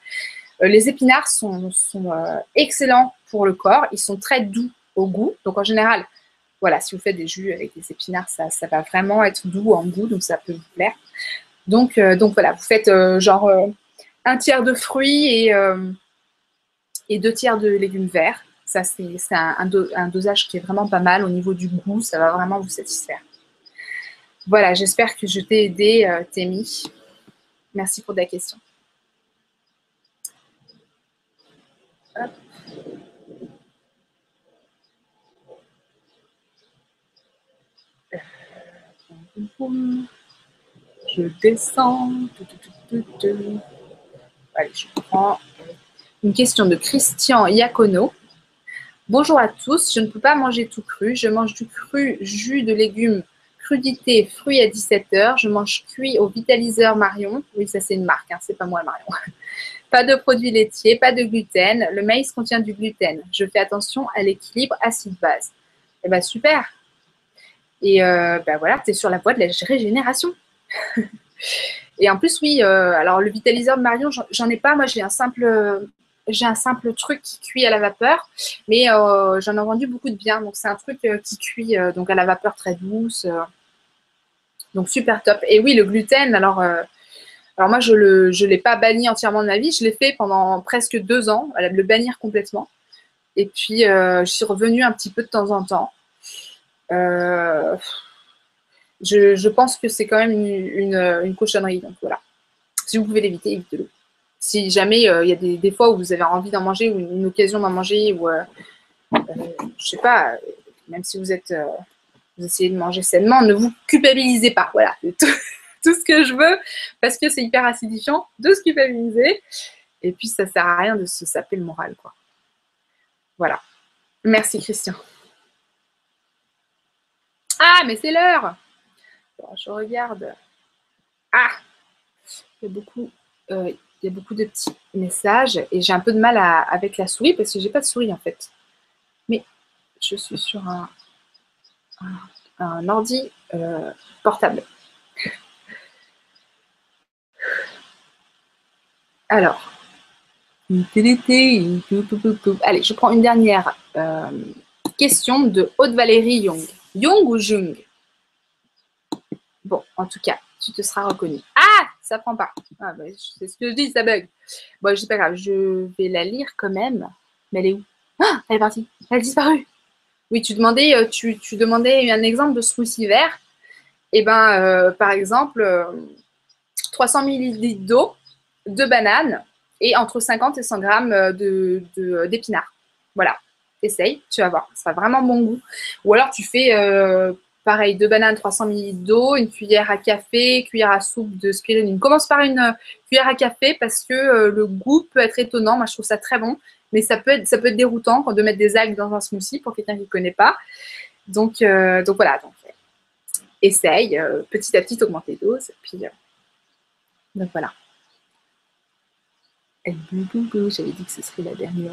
les épinards sont, sont excellents pour le corps. Ils sont très doux au goût. Donc en général, voilà, si vous faites des jus avec des épinards, ça, va vraiment être doux en goût, donc ça peut vous plaire. Donc, euh, donc voilà, vous faites euh, genre euh, un tiers de fruits et, et, deux tiers de légumes verts. Ça, c'est un, dosage qui est vraiment pas mal au niveau du goût, ça va vraiment vous satisfaire. Voilà, j'espère que je t'ai aidé, Témi. Merci pour ta question. Je descends. Allez, je prends une question de Christian Iacono. Bonjour à tous, je ne peux pas manger tout cru. Je mange du cru, jus de légumes, crudité, fruits à 17h. Je mange cuit au vitaliseur Marion. Oui, ça c'est une marque, hein, c'est pas moi Marion. pas de produits laitiers, pas de gluten. Le maïs contient du gluten. Je fais attention à l'équilibre acide-base. Eh bien super, et euh, ben voilà, tu es sur la voie de la régénération. et en plus, oui, euh, alors le vitaliseur Marion, j'en ai pas. Moi, j'ai un simple, j'ai un simple truc qui cuit à la vapeur, mais euh, j'en ai vendu beaucoup de bien. Donc, c'est un truc qui cuit donc à la vapeur très douce. donc, super top. Et oui, le gluten, alors. alors moi, je ne je l'ai pas banni entièrement de ma vie. Je l'ai fait pendant presque deux ans, le bannir complètement. Et puis, je suis revenue un petit peu de temps en temps. Euh, je, pense que c'est quand même une, cochonnerie. Donc voilà. Si vous pouvez l'éviter, évitez-le. Si jamais il y a des, fois où vous avez envie d'en manger ou une, occasion d'en manger ou je sais pas, même si vous êtes vous essayez de manger sainement, ne vous culpabilisez pas. Voilà, c'est tout, ce que je veux parce que c'est hyper acidifiant de se culpabiliser. Et puis, ça sert à rien de se saper le moral, quoi. Voilà. Merci, Christian. Ah, mais c'est l'heure. je regarde. Ah, il y a beaucoup, euh, il y a beaucoup de petits messages et j'ai un peu de mal avec la souris parce que j'ai pas de souris en fait. Mais je suis sur un, un, ordi euh, portable. Alors, allez, je prends une dernière euh, question de Haute-Valérie Young. Young ou Jung? Bon, en tout cas, tu te seras reconnu. Ah, ça prend pas. Ah, bah, c'est ce que je dis, ça bug. Bon, c'est pas grave, je vais la lire quand même. Mais elle est où? Ah, elle est partie. Elle a disparu. Oui, tu demandais, euh, tu, demandais un exemple de smoothie vert. Eh ben, euh, par exemple, 300 euh, ml d'eau, deux bananes et entre 50 et 100 grammes d'épinards. De, voilà, essaye, tu vas voir, ça a vraiment bon goût. Ou alors tu fais pareil, deux bananes, 300 ml d'eau, une cuillère à café, cuillère à soupe de spiruline. Commence par une cuillère à café parce que le goût peut être étonnant. Moi, je trouve ça très bon mais ça peut être, déroutant de mettre des algues dans un smoothie pour quelqu'un qui ne connaît pas. Donc, euh, voilà, essaye, euh, petit à petit augmenter dose, puis euh, donc voilà. J'avais dit que ce serait la dernière.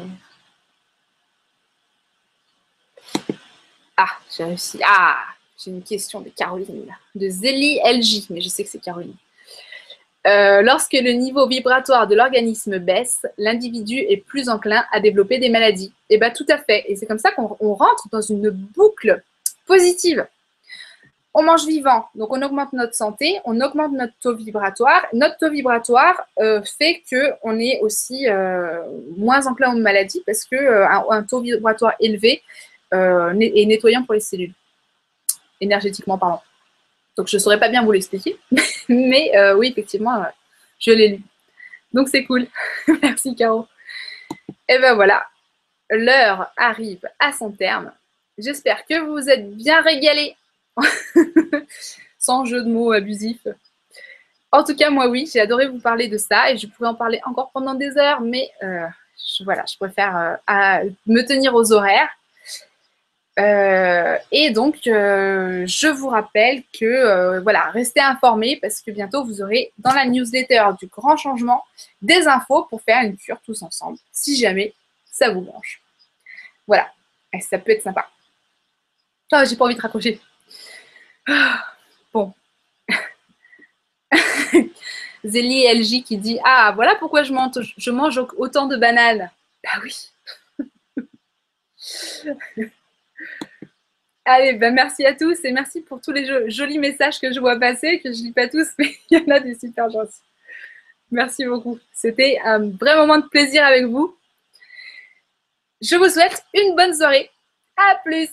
Ah, j'ai réussi. Ah, j'ai une question de Caroline, de Zélie LJ, mais je sais que c'est Caroline. Euh, lorsque le niveau vibratoire de l'organisme baisse, l'individu est plus enclin à développer des maladies. Et eh bien tout à fait. Et c'est comme ça qu'on rentre dans une boucle positive. On mange vivant, donc on augmente notre santé, on augmente notre taux vibratoire. Notre taux vibratoire euh, fait qu'on est aussi euh, moins enclin aux maladies parce qu'un un taux vibratoire élevé est nettoyant pour les cellules, énergétiquement parlant. Donc, je ne saurais pas bien vous l'expliquer. Mais euh, oui, effectivement, euh, je l'ai lu. Donc, c'est cool. Merci, Caro. Et ben voilà, l'heure arrive à son terme. J'espère que vous vous êtes bien régalés. Sans jeu de mots abusif. En tout cas, moi, oui, j'ai adoré vous parler de ça et je pourrais en parler encore pendant des heures, mais euh, voilà, je préfère me tenir aux horaires. Euh, et donc, euh, je vous rappelle que, euh, voilà, restez informés parce que bientôt, vous aurez dans la newsletter du grand changement des infos pour faire une cure tous ensemble, si jamais ça vous branche. Voilà, ça peut être sympa. Oh, j'ai pas envie de raccrocher. Bon. Zélie LJ qui dit Ah, voilà pourquoi je mange autant de bananes. Bah oui. Allez, ben merci à tous et merci pour tous les jolis messages que je vois passer, que je ne lis pas tous, mais il y en a des super gentils. Merci beaucoup. C'était un vrai moment de plaisir avec vous. Je vous souhaite une bonne soirée. À plus.